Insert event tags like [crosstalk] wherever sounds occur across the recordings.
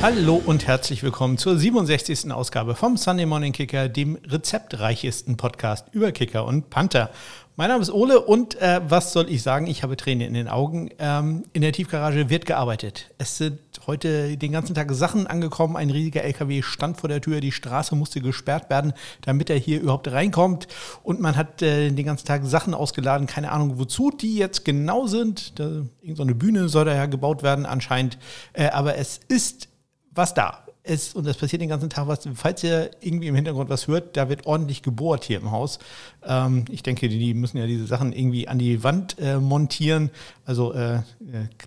Hallo und herzlich willkommen zur 67. Ausgabe vom Sunday Morning Kicker, dem rezeptreichesten Podcast über Kicker und Panther. Mein Name ist Ole und äh, was soll ich sagen? Ich habe Tränen in den Augen. Ähm, in der Tiefgarage wird gearbeitet. Es sind heute den ganzen Tag Sachen angekommen. Ein riesiger LKW stand vor der Tür. Die Straße musste gesperrt werden, damit er hier überhaupt reinkommt. Und man hat äh, den ganzen Tag Sachen ausgeladen. Keine Ahnung, wozu die jetzt genau sind. Da, irgendeine Bühne soll da ja gebaut werden anscheinend. Äh, aber es ist was da ist, und das passiert den ganzen Tag was, falls ihr irgendwie im Hintergrund was hört, da wird ordentlich gebohrt hier im Haus. Ähm, ich denke, die müssen ja diese Sachen irgendwie an die Wand äh, montieren. Also äh, äh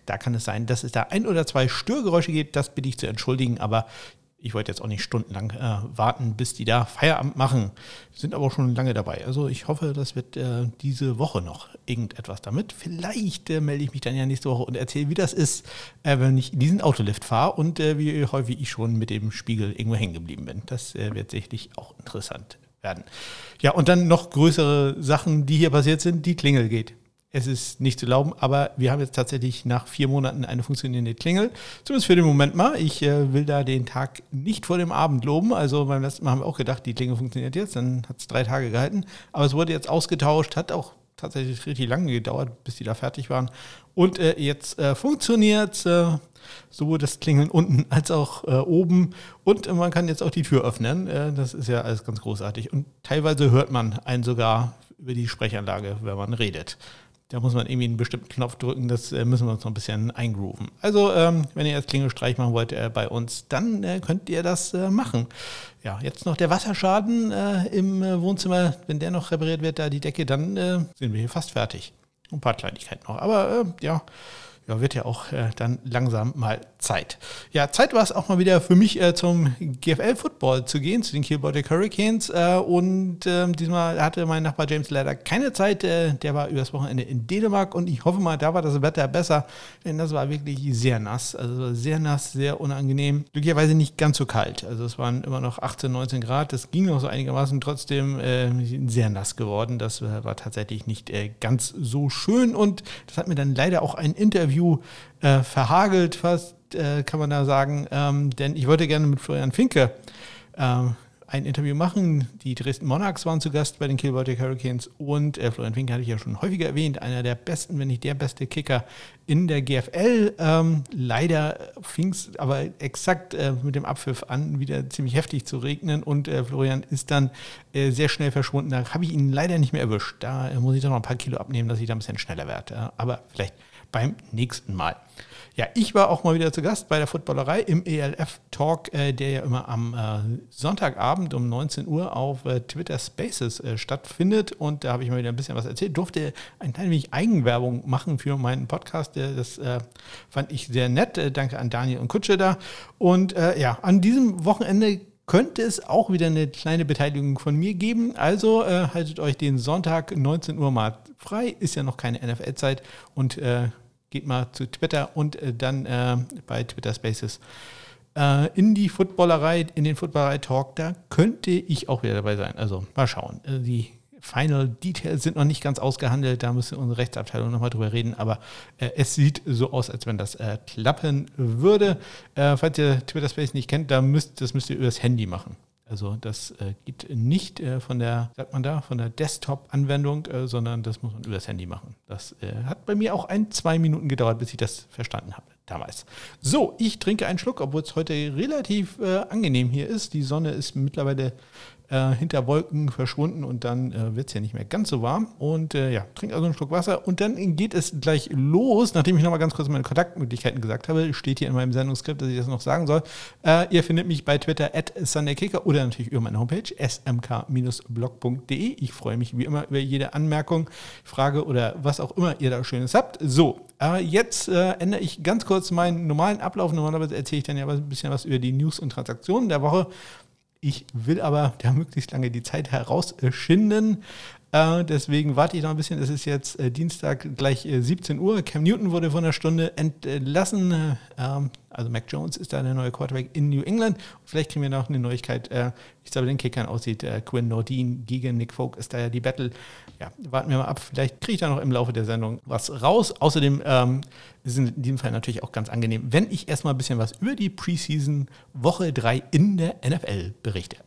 da kann es sein, dass es da ein oder zwei Störgeräusche geht, das bitte ich zu entschuldigen, aber ich wollte jetzt auch nicht stundenlang äh, warten, bis die da Feierabend machen. Sind aber schon lange dabei. Also ich hoffe, das wird äh, diese Woche noch irgendetwas damit. Vielleicht äh, melde ich mich dann ja nächste Woche und erzähle, wie das ist, äh, wenn ich diesen Autolift fahre und äh, wie häufig ich schon mit dem Spiegel irgendwo hängen geblieben bin. Das äh, wird sicherlich auch interessant werden. Ja, und dann noch größere Sachen, die hier passiert sind. Die Klingel geht. Es ist nicht zu glauben, aber wir haben jetzt tatsächlich nach vier Monaten eine funktionierende Klingel. Zumindest für den Moment mal. Ich äh, will da den Tag nicht vor dem Abend loben. Also beim letzten Mal haben wir auch gedacht, die Klingel funktioniert jetzt. Dann hat es drei Tage gehalten. Aber es wurde jetzt ausgetauscht, hat auch tatsächlich richtig lange gedauert, bis die da fertig waren. Und äh, jetzt äh, funktioniert äh, sowohl das Klingeln unten als auch äh, oben. Und man kann jetzt auch die Tür öffnen. Äh, das ist ja alles ganz großartig. Und teilweise hört man einen sogar über die Sprechanlage, wenn man redet. Da muss man irgendwie einen bestimmten Knopf drücken, das äh, müssen wir uns noch ein bisschen eingrooven. Also, ähm, wenn ihr jetzt Klingelstreich machen wollt äh, bei uns, dann äh, könnt ihr das äh, machen. Ja, jetzt noch der Wasserschaden äh, im äh, Wohnzimmer, wenn der noch repariert wird, da die Decke, dann sind wir hier fast fertig. Ein paar Kleinigkeiten noch. Aber ja, ja, wird ja auch äh, dann langsam mal Zeit. Ja, Zeit war es auch mal wieder für mich äh, zum GFL-Football zu gehen, zu den Kiel Baltic Hurricanes. Äh, und ähm, diesmal hatte mein Nachbar James leider keine Zeit. Äh, der war übers Wochenende in Dänemark und ich hoffe mal, da war das Wetter besser, denn das war wirklich sehr nass. Also sehr nass, sehr unangenehm. Glücklicherweise nicht ganz so kalt. Also es waren immer noch 18, 19 Grad. Das ging noch so einigermaßen trotzdem äh, sehr nass geworden. Das äh, war tatsächlich nicht ganz so schön und das hat mir dann leider auch ein Interview Interview äh, verhagelt fast, äh, kann man da sagen. Ähm, denn ich wollte gerne mit Florian Finke äh, ein Interview machen. Die Dresden Monarchs waren zu Gast bei den Kiel Baltic Hurricanes und äh, Florian Finke hatte ich ja schon häufiger erwähnt, einer der besten, wenn nicht der beste Kicker in der GFL. Ähm, leider fing es aber exakt äh, mit dem Abpfiff an, wieder ziemlich heftig zu regnen und äh, Florian ist dann äh, sehr schnell verschwunden. Da habe ich ihn leider nicht mehr erwischt. Da muss ich doch noch ein paar Kilo abnehmen, dass ich da ein bisschen schneller werde. aber vielleicht beim nächsten Mal. Ja, ich war auch mal wieder zu Gast bei der Footballerei im ELF-Talk, äh, der ja immer am äh, Sonntagabend um 19 Uhr auf äh, Twitter Spaces stattfindet. Und da habe ich mal wieder ein bisschen was erzählt. Durfte ein klein wenig Eigenwerbung machen für meinen Podcast. das fand ich sehr nett. Danke an Daniel und Kutsche da. Und ja, an diesem Wochenende könnte es auch wieder eine kleine Beteiligung von mir geben. Also haltet euch den Sonntag 19 Uhr mal frei. Ist ja noch keine NFL-Zeit. Und geht mal zu Twitter und äh, dann äh, bei Twitter Spaces äh, in die Footballerei, in den Footballerei-Talk. Da könnte ich auch wieder dabei sein. Also mal schauen. Äh, die Final Details sind noch nicht ganz ausgehandelt, da müssen unsere Rechtsabteilung nochmal drüber reden, aber äh, es sieht so aus, als wenn das äh, klappen würde. Äh, falls ihr Twitter Space nicht kennt, da müsst, das müsst ihr übers Handy machen. Also das äh, geht nicht äh, von der, sagt man da, von der Desktop-Anwendung, äh, sondern das muss man übers Handy machen. Das hat bei mir auch ein, zwei Minuten gedauert, bis ich das verstanden habe damals. So, ich trinke einen Schluck, obwohl es heute relativ angenehm hier ist. Die Sonne ist mittlerweile äh, hinter Wolken verschwunden und dann äh, wird es ja nicht mehr ganz so warm. Und äh, ja, trink also einen Schluck Wasser und dann geht es gleich los. Nachdem ich nochmal ganz kurz meine Kontaktmöglichkeiten gesagt habe, steht hier in meinem Sendungsskript, dass ich das noch sagen soll. Äh, ihr findet mich bei Twitter at SundayKicker oder natürlich über meine Homepage smk-blog.de. Ich freue mich wie immer über jede Anmerkung, Frage oder was auch immer ihr da Schönes habt. So, äh, jetzt äh, ändere ich ganz kurz meinen normalen Ablauf. Normalerweise erzähle ich dann ja ein bisschen was über die News und Transaktionen der Woche. Ich will aber da möglichst lange die Zeit herausschinden. Äh, deswegen warte ich noch ein bisschen. Es ist jetzt äh, Dienstag gleich äh, 17 Uhr. Cam Newton wurde von einer Stunde entlassen. Äh, ähm, also Mac Jones ist da der neue Quarterback in New England. Vielleicht kriegen wir noch eine Neuigkeit, äh, wie es da bei den Kickern aussieht. Äh, Quinn Nordin gegen Nick Folk ist da ja die Battle. Ja, warten wir mal ab. Vielleicht kriege ich da noch im Laufe der Sendung was raus. Außerdem ähm, ist in diesem Fall natürlich auch ganz angenehm, wenn ich erstmal ein bisschen was über die Preseason Woche 3 in der NFL berichte.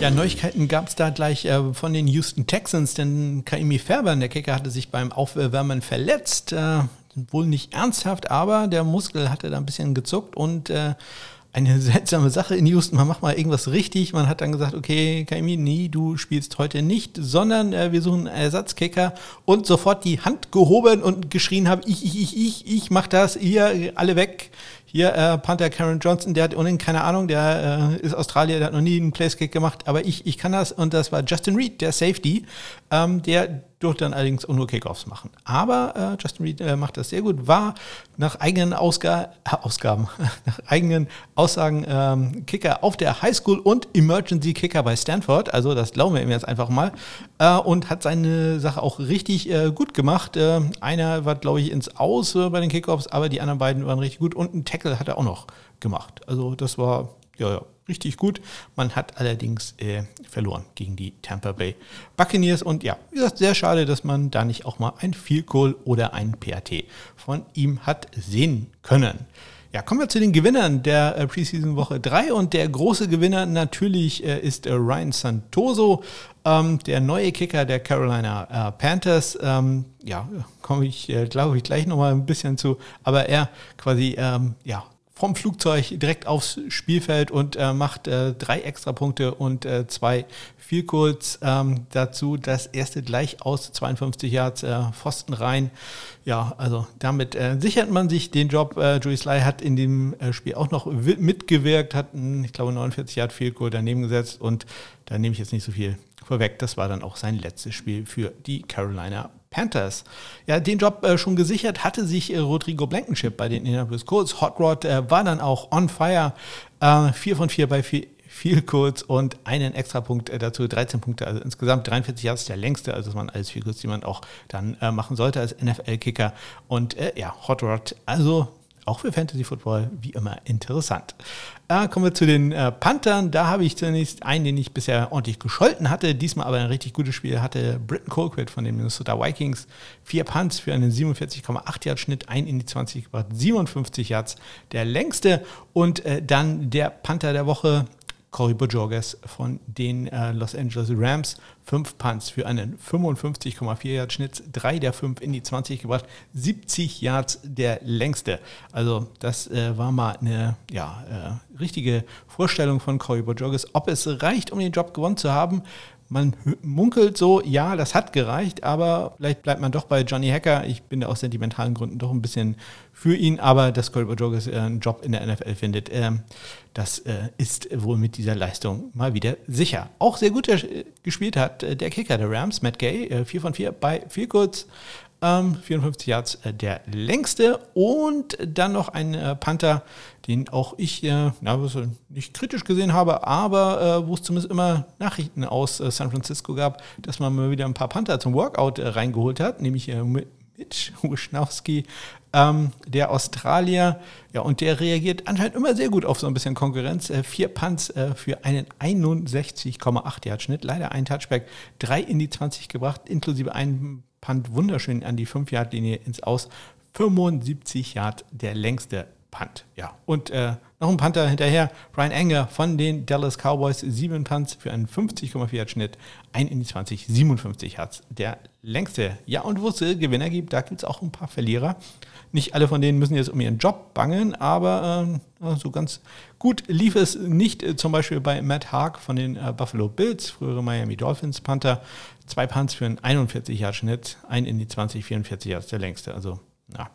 Ja, Neuigkeiten gab es da gleich äh, von den Houston Texans, denn Kaimi Färber, der Kicker, hatte sich beim Aufwärmen verletzt. Äh, wohl nicht ernsthaft, aber der Muskel hatte da ein bisschen gezuckt und äh, eine [laughs] seltsame Sache in Houston. Man macht mal irgendwas richtig. Man hat dann gesagt, okay, Kaimi, nee, du spielst heute nicht, sondern äh, wir suchen einen Ersatzkicker und sofort die Hand gehoben und geschrien habe, ich, ich, ich, ich, ich mach das, ihr alle weg. Hier, äh, Panther Karen Johnson, der hat ohnehin keine Ahnung, der äh, ist Australier, der hat noch nie einen Placekick gemacht, aber ich, ich kann das und das war Justin Reed, der Safety, ähm, der durfte dann allerdings auch nur Kickoffs machen. Aber äh, Justin Reed äh, macht das sehr gut, war nach eigenen Ausga äh, Ausgaben, [laughs] nach eigenen Aussagen ähm, Kicker auf der Highschool und Emergency Kicker bei Stanford, also das glauben wir ihm jetzt einfach mal, äh, und hat seine Sache auch richtig äh, gut gemacht. Äh, einer war, glaube ich, ins Aus bei den Kickoffs, aber die anderen beiden waren richtig gut und ein Tackle hat er auch noch gemacht. Also das war ja, ja richtig gut. Man hat allerdings äh, verloren gegen die Tampa Bay Buccaneers. Und ja, wie gesagt, sehr schade, dass man da nicht auch mal ein Field Goal oder ein PAT von ihm hat sehen können. Ja, kommen wir zu den Gewinnern der äh, Preseason Woche 3 und der große Gewinner natürlich äh, ist äh, Ryan Santoso, ähm, der neue Kicker der Carolina äh, Panthers. Ähm, ja, komme ich, äh, glaube ich, gleich nochmal ein bisschen zu, aber er quasi, ähm, ja, vom Flugzeug direkt aufs Spielfeld und äh, macht äh, drei Extrapunkte und äh, zwei viel kurz ähm, dazu. Das erste gleich aus 52 Yards äh, Pfosten rein. Ja, also damit äh, sichert man sich den Job. Äh, Joey Sly hat in dem äh, Spiel auch noch mitgewirkt, hat ich glaube, 49 Yard Field Goal daneben gesetzt und da nehme ich jetzt nicht so viel vorweg. Das war dann auch sein letztes Spiel für die Carolina Panthers. Ja, den Job äh, schon gesichert hatte sich äh, Rodrigo Blankenship bei den Indianapolis Colts. Hot Rod äh, war dann auch on fire. Äh, vier von vier bei vier, viel kurz und einen Extrapunkt äh, dazu, 13 Punkte, also insgesamt 43 Yards der längste, also das waren alles viel kurz, die man auch dann äh, machen sollte als NFL-Kicker. Und äh, ja, Hot Rod, also auch für Fantasy Football wie immer interessant. Äh, kommen wir zu den äh, Panthern. Da habe ich zunächst einen, den ich bisher ordentlich gescholten hatte, diesmal aber ein richtig gutes Spiel hatte. Britton Colquitt von den Minnesota Vikings. Vier Punts für einen 47,8 Yard Schnitt, ein in die 20 gebracht, 57 Yards der längste. Und äh, dann der Panther der Woche, Corey Bojorges von den äh, Los Angeles Rams. Fünf Punts für einen 55,4 Yard Schnitt, drei der fünf in die 20 gebracht, 70 Yards der längste. Also das äh, war mal eine ja, äh, richtige Vorstellung von Corey Bojorges. Ob es reicht, um den Job gewonnen zu haben, man munkelt so, ja, das hat gereicht, aber vielleicht bleibt man doch bei Johnny Hacker. Ich bin da aus sentimentalen Gründen doch ein bisschen für ihn, aber dass Colby Joggers äh, einen Job in der NFL findet, äh, das äh, ist wohl mit dieser Leistung mal wieder sicher. Auch sehr gut äh, gespielt hat äh, der Kicker der Rams, Matt Gay, 4 äh, von 4 bei viel kurz. Ähm, 54 Yards der längste und dann noch ein Panther, den auch ich äh, na, nicht kritisch gesehen habe, aber äh, wo es zumindest immer Nachrichten aus äh, San Francisco gab, dass man mal wieder ein paar Panther zum Workout äh, reingeholt hat, nämlich äh, Mitch Wischnowski, ähm, der Australier, ja, und der reagiert anscheinend immer sehr gut auf so ein bisschen Konkurrenz. Äh, vier Punts für einen 61,8 Yard Schnitt, leider ein Touchback, drei in die 20 gebracht, inklusive einen Punt wunderschön an die 5 Yard Linie ins Aus. 75 Yard der längste Punt. Ja, und äh, noch ein Panther hinterher. Brian Anger von den Dallas Cowboys. Sieben Punts für einen 50,4 Yard Schnitt. Ein in die 20, 57 Hertz. Der längste. Ja, und wo es äh, Gewinner gibt, da gibt es auch ein paar Verlierer. Nicht alle von denen müssen jetzt um ihren Job bangen, aber äh, so ganz gut lief es nicht. Äh, zum Beispiel bei Matt Haag von den äh, Buffalo Bills, frühere Miami Dolphins Panther. Zwei Punts für einen 41 Yard Schnitt. Ein in die 20, 44 Yards, der längste. Also, ja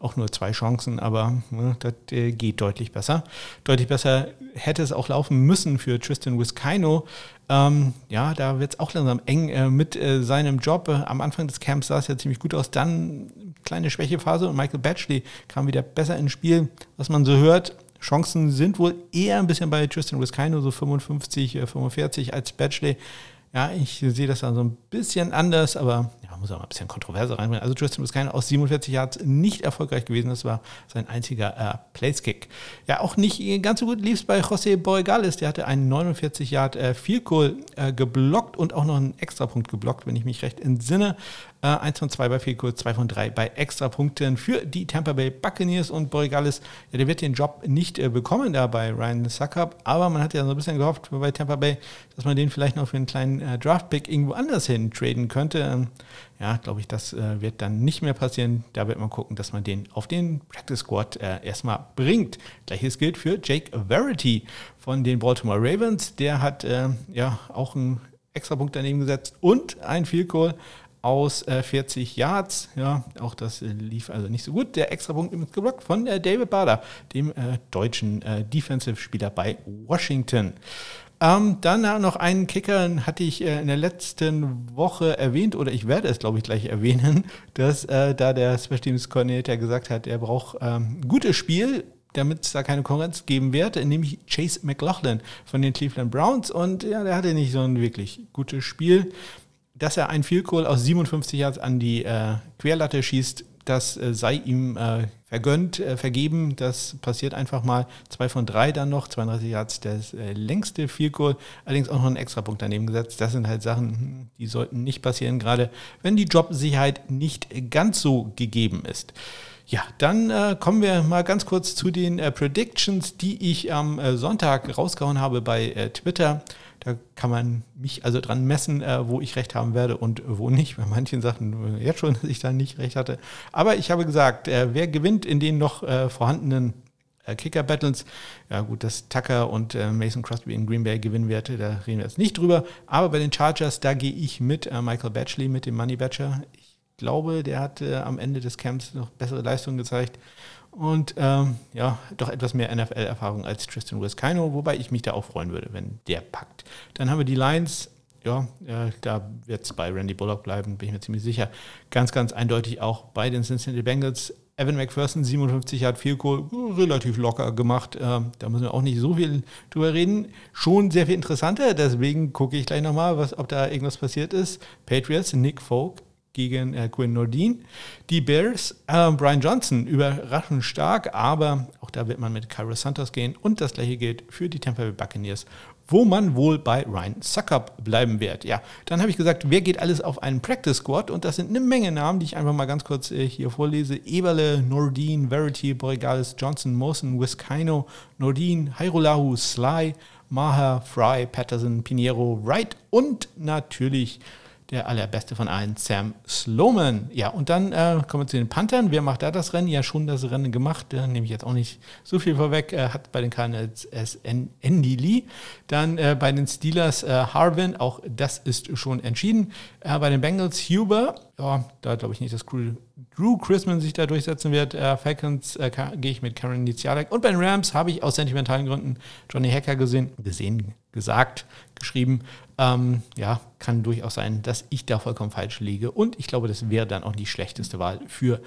auch nur zwei Chancen, aber ne, das äh, geht deutlich besser. Deutlich besser hätte es auch laufen müssen für Tristan Wiskino. Ähm, ja, da wird es auch langsam eng äh, mit äh, seinem Job. Äh, am Anfang des Camps sah es ja ziemlich gut aus. Dann kleine Schwächephase und Michael Batchley kam wieder besser ins Spiel. Was man so hört, Chancen sind wohl eher ein bisschen bei Tristan Wiskino, so 55, 45 als Batchley. Ja, ich sehe das dann so ein bisschen anders, aber ja, muss auch mal ein bisschen Kontroverse reinbringen. Also Tristan Wiskino aus 47 Yards nicht erfolgreich gewesen. Das war sein einziger äh, Place-Kick. Ja, auch nicht ganz so gut lief es bei José Borregales. Der hatte einen 49 Yard äh, Field Goal äh, geblockt und auch noch einen Extrapunkt geblockt, wenn ich mich recht entsinne. Äh, 1 von 2 bei Goal, 2 von 3 bei Extrapunkten für die Tampa Bay Buccaneers und Borregales. Ja, der wird den Job nicht äh, bekommen da bei Ryan Suckup, aber man hat ja so ein bisschen gehofft bei Tampa Bay, dass man den vielleicht noch für einen kleinen äh, Draft-Pick irgendwo anders hin traden könnte. Ähm, ja, glaube ich, das äh, wird dann nicht mehr passieren. Da wird man gucken, dass man den auf den Practice Squad äh, erstmal bringt. Gleiches gilt für Jake Verity von den Baltimore Ravens. Der hat äh, ja auch einen extra Punkt daneben gesetzt und ein Field Goal aus 40 äh, Yards. Ja, auch das äh, lief also nicht so gut. Der extra Punkt ist geblockt von äh, David Bader, dem deutschen Defensive-Spieler bei Washington. Ähm, dann noch einen Kicker, hatte ich äh, in der letzten Woche erwähnt, oder ich werde es, glaube ich, gleich erwähnen, [laughs] dass äh, da der Special Teams Coordinator gesagt hat, er braucht ähm, gutes Spiel, damit es da keine Konkurrenz geben wird, nämlich Chase McLaughlin von den Cleveland Browns. Und ja, der hatte nicht so ein wirklich gutes Spiel. Dass er ein Field Goal aus 57 Yards an die äh, Querlatte schießt, das äh, sei ihm äh, vergönnt, äh, vergeben. Das passiert einfach mal. Zwei von drei dann noch, 32 Yards, das äh, längste Field Goal. Allerdings auch noch einen Extrapunkt daneben gesetzt. Das sind halt Sachen, die sollten nicht passieren, gerade wenn die Jobsicherheit nicht ganz so gegeben ist. Ja, dann äh, kommen wir mal ganz kurz zu den äh, Predictions, die ich am äh, Sonntag rausgehauen habe bei äh, Twitter. Da kann man mich also dran messen, äh, wo ich recht haben werde und wo nicht. Bei manchen Sachen äh, jetzt schon, [laughs] dass ich da nicht recht hatte. Aber ich habe gesagt, äh, wer gewinnt in den noch äh, vorhandenen äh, Kicker-Battles? Ja gut, dass Tucker und äh, Mason Crosby in Green Bay gewinnen werde, da reden wir jetzt nicht drüber. Aber bei den Chargers, da gehe ich mit Michael Batchley, mit dem Money Badger. Ich glaube, der hat am Ende des Camps noch bessere Leistungen gezeigt und ähm, ja, doch etwas mehr NFL-Erfahrung als Tristan Wiskino, wobei ich mich da auch freuen würde, wenn der packt. Dann haben wir die Lions, ja, äh, da wird es bei Randy Bullock bleiben, bin ich mir ziemlich sicher. Ganz, ganz eindeutig auch bei den Cincinnati Bengals. Evan McPherson, 57 hat viel Kohl, relativ locker gemacht. Äh, da müssen wir auch nicht so viel drüber reden. Schon sehr viel interessanter, deswegen gucke ich gleich nochmal, ob da irgendwas passiert ist. Patriots, Nick Folk, gegen äh, Quinn Nordin. Die Bears, äh, Brian Johnson, überraschend stark, aber auch da wird man mit Cairo Santos gehen. Und das gleiche gilt für die Tampa Bay Buccaneers, wo man wohl bei Ryan Suckup bleiben wird. Ja, dann habe ich gesagt, wer geht alles auf einen Practice Squad? Und das sind eine Menge Namen, die ich einfach mal ganz kurz äh, hier vorlese. Eberle, Nordin, Verity, Borregales, Johnson, Mosen, Wiskino, Nordin, Hairolahu, Sly, Maha, Fry, Patterson, Pinheiro, Wright und natürlich der allerbeste von allen, Sam Sloman. Ja, und dann äh, kommen wir zu den Panthern. Wer macht da das Rennen? Ja, schon das Rennen gemacht. Da nehme ich jetzt auch nicht so viel vorweg. Äh, hat bei den Cardinals Andy Lee. Dann äh, bei den Steelers äh, Harvin. Auch das ist schon entschieden. Äh, bei den Bengals Huber. Ja, da glaube ich nicht, dass Drew Chrisman sich da durchsetzen wird. Äh, Falcons gehe ich mit Karen Nizialek. Und bei den Rams habe ich aus sentimentalen Gründen Johnny Hacker gesehen, gesehen, gesagt, geschrieben. Ähm, ja, kann durchaus sein, dass ich da vollkommen falsch liege. Und ich glaube, das wäre dann auch die schlechteste Wahl für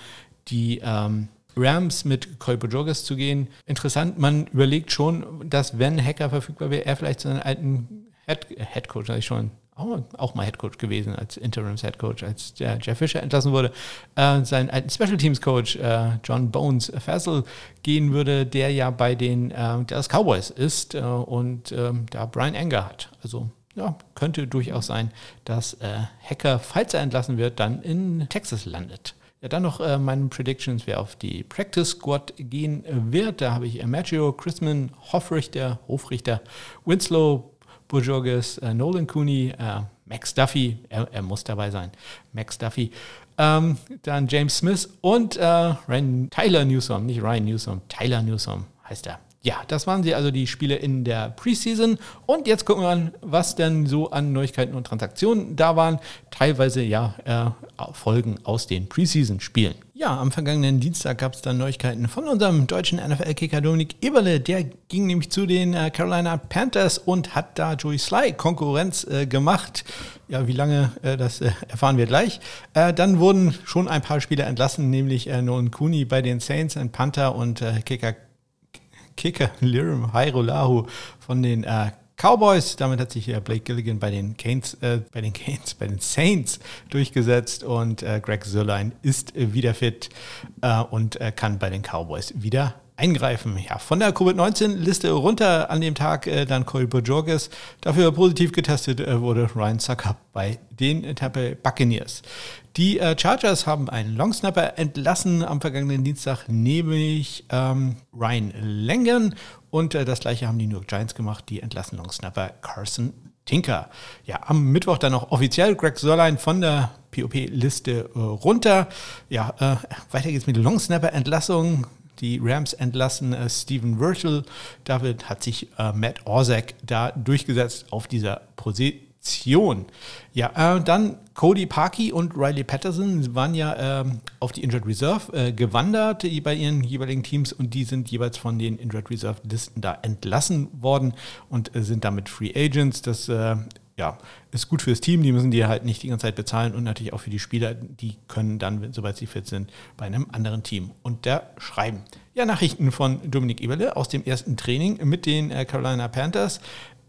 die ähm, Rams mit Kolpo Joggers zu gehen. Interessant, man überlegt schon, dass wenn Hacker verfügbar wäre, er vielleicht seinen alten Head, Head Coach, also schon auch, auch mal Head Coach gewesen, als Interims Head Coach, als der Jeff Fisher entlassen wurde, äh, seinen alten Special Teams Coach äh, John Bones Fassel gehen würde, der ja bei den äh, Dallas Cowboys ist äh, und ähm, da Brian Anger hat. Also ja, könnte durchaus sein, dass äh, Hacker, falls er entlassen wird, dann in Texas landet. Ja, dann noch äh, meine Predictions, wer auf die Practice Squad gehen wird. Da habe ich äh, Maggio, Chrisman, Hofrichter, Hofrichter, Winslow, Burjorges, äh, Nolan Cooney, äh, Max Duffy, er, er, muss dabei sein, Max Duffy, ähm, dann James Smith und äh, Ryan, Tyler Newsom, nicht Ryan Newsom, Tyler Newsom heißt er. Ja, das waren sie also die Spiele in der Preseason. Und jetzt gucken wir an, was denn so an Neuigkeiten und Transaktionen da waren. Teilweise ja äh, Folgen aus den Preseason-Spielen. Ja, am vergangenen Dienstag gab es dann Neuigkeiten von unserem deutschen NFL-Kicker Dominik Eberle. Der ging nämlich zu den äh, Carolina Panthers und hat da Joey Sly Konkurrenz äh, gemacht. Ja, wie lange, äh, das äh, erfahren wir gleich. Äh, dann wurden schon ein paar Spieler entlassen, nämlich Nolan Cooney bei den Saints, ein Panther und Kicker Kicker Lirim Hairolahu von den äh, Cowboys. Damit hat sich Blake Gilligan bei den Canes, äh, bei den Canes, bei den Saints durchgesetzt und äh, Greg Sörlein ist äh, wieder fit äh, und äh, kann bei den Cowboys wieder eingreifen. Ja, von der Covid-19-Liste runter an dem Tag äh, dann Corey Bojorges. Dafür positiv getestet äh, wurde Ryan Sucker bei den Tampa Buccaneers. Die äh, Chargers haben einen Longsnapper entlassen am vergangenen Dienstag, nämlich ähm, Ryan Langen. Und äh, das gleiche haben die New York Giants gemacht, die entlassen Longsnapper Carson Tinker. Ja, am Mittwoch dann noch offiziell Greg Sörlein von der POP-Liste äh, runter. Ja, äh, weiter geht's mit Longsnapper-Entlassung. Die Rams entlassen äh, Steven Virgil. David hat sich äh, Matt Orzak da durchgesetzt auf dieser Position. Ja, äh, dann Cody Parkey und Riley Patterson waren ja ähm, auf die Injured Reserve äh, gewandert bei ihren jeweiligen Teams und die sind jeweils von den Injured Reserve Listen da entlassen worden und äh, sind damit Free Agents. Das äh, ja, ist gut fürs Team, die müssen die halt nicht die ganze Zeit bezahlen und natürlich auch für die Spieler, die können dann, sobald sie fit sind, bei einem anderen Team unterschreiben. Ja, Nachrichten von Dominik Eberle aus dem ersten Training mit den äh, Carolina Panthers.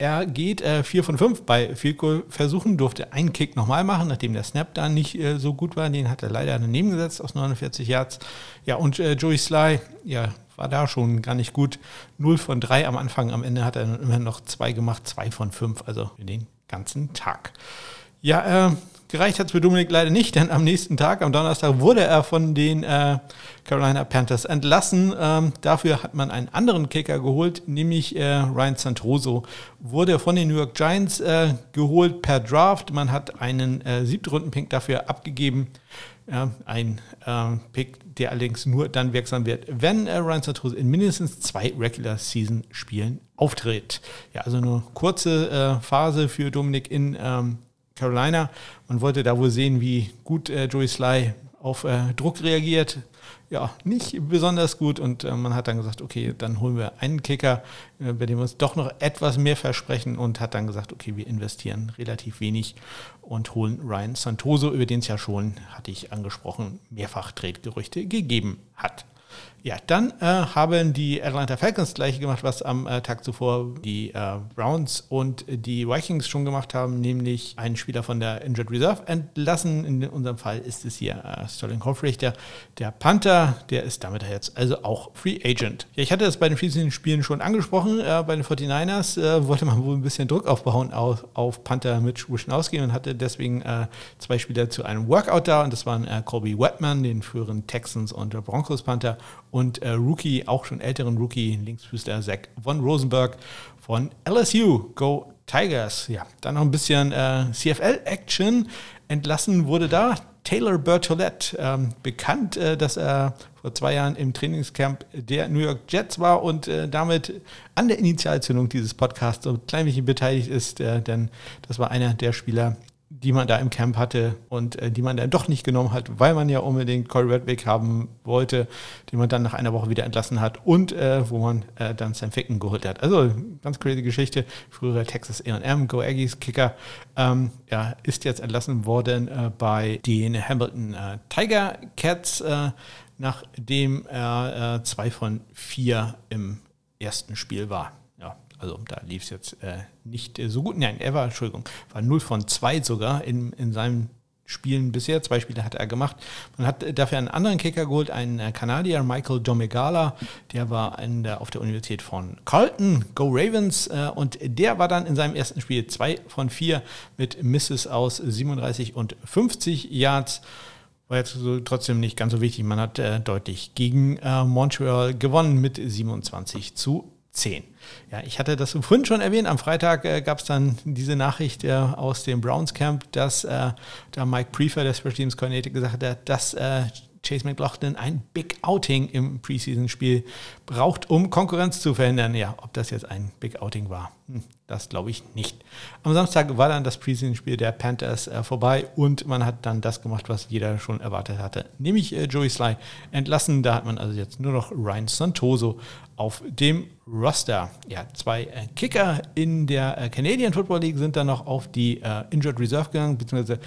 Er geht äh, 4 von 5 bei Field Goal Versuchen, durfte einen Kick nochmal machen, nachdem der Snap da nicht äh, so gut war. Den hat er leider daneben gesetzt aus 49 Yards. Ja, und äh, Joey Sly, ja, war da schon gar nicht gut. 0 von 3 am Anfang, am Ende hat er dann immerhin noch 2 gemacht, 2 von 5, also für den ganzen Tag. Ja, äh, gereicht hat es für Dominik leider nicht, denn am nächsten Tag, am Donnerstag, wurde er von den äh, Carolina Panthers entlassen. Ähm, dafür hat man einen anderen Kicker geholt, nämlich äh, Ryan Santoso. Wurde von den New York Giants äh, geholt per Draft. Man hat einen äh, Siebtrunden-Pick dafür abgegeben. ein ähm, Pick, der allerdings nur dann wirksam wird, wenn äh, Ryan Santoso in mindestens zwei Regular Season Spielen auftritt. Ja, also eine kurze äh, Phase für Dominik in ähm, Carolina. Man wollte da wohl sehen, wie gut äh, Joey Sly auf äh, Druck reagiert. Ja, nicht besonders gut und äh, man hat dann gesagt, okay, dann holen wir einen Kicker, äh, bei dem wir uns doch noch etwas mehr versprechen und hat dann gesagt, okay, wir investieren relativ wenig und holen Ryan Santoso, über den es ja schon, hatte ich angesprochen, mehrfach Tretgerüchte gegeben hat. Ja, dann äh, haben die Atlanta Falcons gleich gemacht, was am äh, Tag zuvor die äh, Browns und die Vikings schon gemacht haben, nämlich einen Spieler von der Injured Reserve entlassen. In unserem Fall ist es hier äh, Sterling Hoffrich, der, der Panther, der ist damit jetzt also auch Free Agent. Ja, ich hatte das bei den fließenden Spielen schon angesprochen. Äh, bei den 49ers äh, wollte man wohl ein bisschen Druck aufbauen auf, auf Panther mit Wischnowski und hatte deswegen zwei Spieler zu einem Workout da und das waren Colby Wetman, den früheren Texans und Broncos Panther und äh, Rookie, auch schon älteren Rookie, Linksfüßler Zach von Rosenberg von LSU. Go Tigers. Ja, dann noch ein bisschen äh, CFL-Action. Entlassen wurde da Taylor Bertolette, ähm, bekannt, äh, dass er vor zwei Jahren im Trainingscamp der New York Jets war und äh, damit an der Initialzündung dieses Podcasts so ein klein bisschen beteiligt ist, äh, denn das war einer der Spieler, die man da im Camp hatte und äh, die man dann doch nicht genommen hat, weil man ja unbedingt Corey Redwick haben wollte, den man dann nach einer Woche wieder entlassen hat und äh, wo man äh, dann Sam Ficken geholt hat. Also ganz crazy Geschichte. Frühere Texas A&M, Go Aggies Kicker, ähm, ja, ist jetzt entlassen worden äh, bei den Hamilton äh, Tiger Cats, äh, nachdem er zwei von vier im ersten Spiel war. Also da lief es jetzt äh, nicht äh, so gut. Nein, er war, Entschuldigung, war 0 von 2 sogar in, in seinen Spielen bisher. Zwei Spiele hat er gemacht. Man hat äh, dafür einen anderen Kicker geholt, einen äh, Kanadier, Michael Domegala. Der war der, auf der Universität von Carlton, Go Ravens. Und der war dann in seinem ersten Spiel 2 von 4 mit Misses aus 37 und 50 Yards war jetzt so trotzdem nicht ganz so wichtig. Man hat deutlich gegen Montreal gewonnen mit 27 zu 10. Ja, ich hatte das vorhin schon erwähnt. Am Freitag äh, gab es dann diese Nachricht äh, aus dem Browns Camp, dass äh, da Mike Prefer, der Special Teams Coordinator, gesagt hat, dass äh, Chase McLaughlin ein Big Outing im Preseason-Spiel braucht, um Konkurrenz zu verhindern. Ja, ob das jetzt ein Big Outing war, hm, Das glaube ich nicht. Am Samstag war dann das Preseason-Spiel der Panthers äh, vorbei und man hat dann das gemacht, was jeder schon erwartet hatte, nämlich äh, Joey Sly entlassen. Da hat man also jetzt nur noch Ryan Santoso auf dem Roster. Ja, zwei äh, Kicker in der äh, Canadian Football League sind dann noch auf die äh, Injured Reserve gegangen, beziehungsweise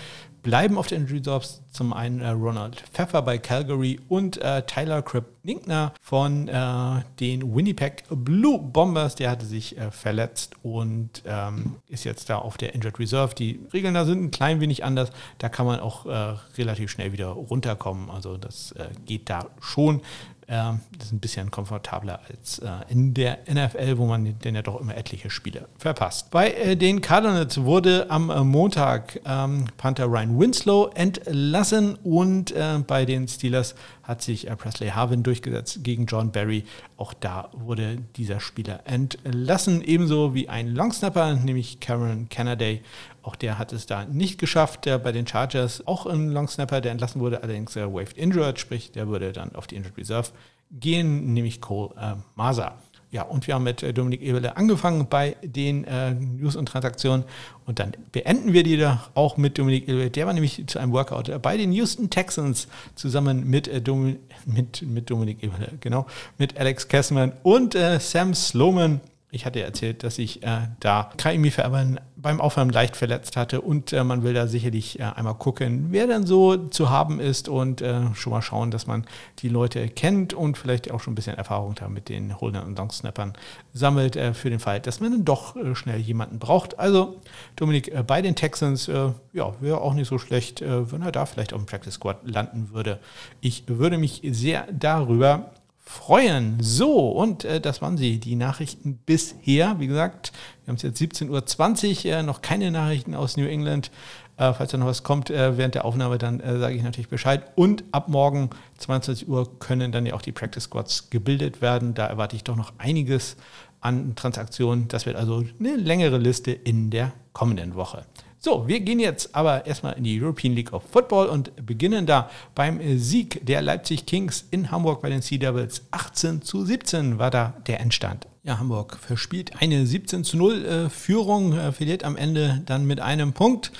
bleiben auf den Injury Reserves zum einen äh, Ronald Pfeffer bei Calgary und äh, Tyler Kripninkner von äh, den Winnipeg Blue Bombers. Der hatte sich äh, verletzt und ähm, ist jetzt da auf der Injured Reserve. Die Regeln da sind ein klein wenig anders. Da kann man auch äh, relativ schnell wieder runterkommen. Also das äh, geht da schon. Das ist ein bisschen komfortabler als äh, in der NFL, wo man denn ja doch immer etliche Spiele verpasst. Bei äh, den Cardinals wurde am äh, Montag ähm, Panther Ryan Winslow entlassen und bei den Steelers hat sich Presley Harvin durchgesetzt gegen John Barry. Auch da wurde dieser Spieler entlassen, ebenso wie ein Longsnapper, nämlich Cameron Cannaday. Auch der hat es da nicht geschafft. Der bei den Chargers auch ein Longsnapper, der entlassen wurde, allerdings äh, waved injured, sprich, der würde dann auf die Injured Reserve gehen, nämlich Cole äh, Maser. Ja, und wir haben mit äh, Dominik Eberle angefangen bei den äh, News und Transaktionen und dann beenden wir die da auch mit Dominik Eberle. Der war nämlich zu einem Workout bei den Houston Texans zusammen mit, äh, Domin mit, mit Dominik Eberle, genau, mit Alex Kessman und äh, Sam Sloman ich hatte erzählt, dass ich äh, da Kaimi Verben beim Aufwärmen leicht verletzt hatte und äh, man will da sicherlich äh, einmal gucken, wer dann so zu haben ist und äh, schon mal schauen, dass man die Leute kennt und vielleicht auch schon ein bisschen Erfahrung da mit den Holdern und Longsnappern sammelt äh, für den Fall, dass man dann doch äh, schnell jemanden braucht. Also Dominik, bei den Texans, ja, wäre auch nicht so schlecht, wenn er da vielleicht auf dem Practice Squad landen würde. Ich würde mich sehr darüber freuen. So, und äh, das waren sie, die Nachrichten bisher. Wie gesagt, wir haben es jetzt 17.20 Uhr, äh, noch keine Nachrichten aus New England. Äh, falls da noch was kommt äh, während der Aufnahme, dann äh, sage ich natürlich Bescheid. Und ab morgen 22 Uhr können dann ja auch die Practice Squads gebildet werden. Da erwarte ich doch noch einiges an Transaktionen. Das wird also eine längere Liste in der kommenden Woche. So, wir gehen jetzt aber erstmal in die European League of Football und beginnen da beim Sieg der Leipzig Kings in Hamburg bei den Sea Devils. 18 zu 17 war da der Endstand. Ja, Hamburg verspielt eine 17 zu 0 äh, Führung, äh, verliert am Ende dann mit einem Punkt.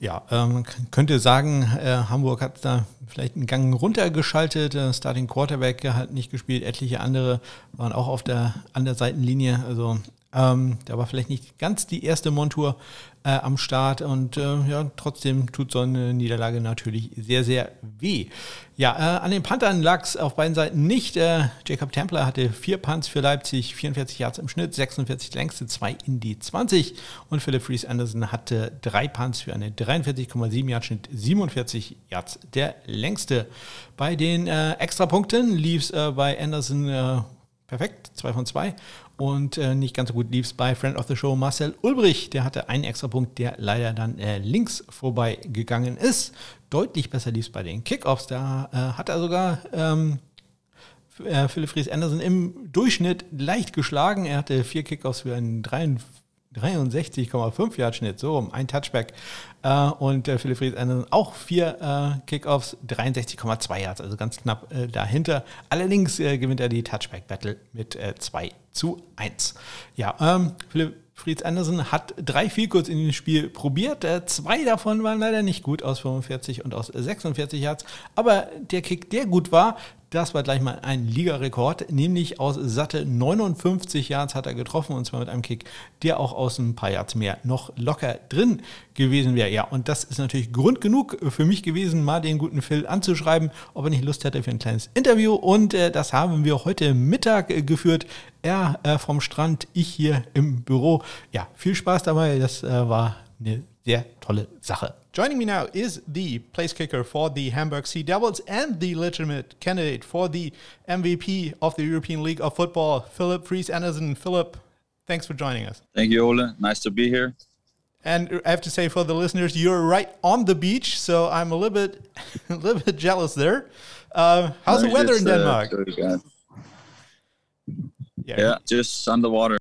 Ja, äh, man könnte sagen, äh, Hamburg hat da vielleicht einen Gang runtergeschaltet. Der Starting Quarterback hat nicht gespielt, etliche andere waren auch auf der, an der Seitenlinie. Also ähm, da war vielleicht nicht ganz die erste Montur äh, am Start und äh, ja, trotzdem tut so eine Niederlage natürlich sehr, sehr weh. Ja, äh, an den Panthern lag es auf beiden Seiten nicht. Äh, Jacob Templer hatte vier Punts für Leipzig, 44 Yards im Schnitt, 46 längste, zwei in die 20 und Philip Fries Anderson hatte drei Punts für eine 43,7 Yards Schnitt, 47 Yards der längste. Bei den äh, Extrapunkten lief es äh, bei Anderson perfekt, zwei von zwei und äh, nicht ganz so gut lief es bei Friend of the Show Marcel Ulbrich. Der hatte einen extra Punkt, der leider dann äh, links vorbei gegangen ist. Deutlich besser lief es bei den Kickoffs. Da äh, hat er sogar ähm, äh, Philipp Fries Anderson im Durchschnitt leicht geschlagen. Er hatte vier Kickoffs für einen 63,5 Yard Schnitt, so um ein Touchback. Äh, und äh, Philipp Fries Anderson auch vier äh, Kickoffs, 63,2 Yards, also ganz knapp dahinter. Allerdings gewinnt er die Touchback Battle mit 2 zu 1. Ja, ähm, Philipp Fritz Andersen hat drei Vielkurz in dem Spiel probiert. Zwei davon waren leider nicht gut aus 45 und aus 46 Yards. Aber der Kick, der gut war, das war gleich mal ein Ligarekord, nämlich aus satte 59 Yards hat er getroffen und zwar mit einem Kick, der auch aus ein paar Yards mehr noch locker drin gewesen wäre. Ja, und das ist natürlich Grund genug für mich gewesen, mal den guten Phil anzuschreiben, ob er nicht Lust hätte für ein kleines Interview. Und äh, das haben wir heute Mittag äh, geführt. Er äh, vom Strand, ich hier im Büro. Ja, viel Spaß dabei. Das äh, war eine sehr tolle Sache. Joining me now is the place kicker for the Hamburg Sea Devils and the legitimate candidate for the MVP of the European League of Football, Philip Fries Anderson. Philip, thanks for joining us. Thank you, Ole. Nice to be here. And I have to say for the listeners, you're right on the beach, so I'm a little bit, [laughs] a little bit jealous there. Uh, how's no, the weather in uh, Denmark? Uh, yeah, yeah, just underwater.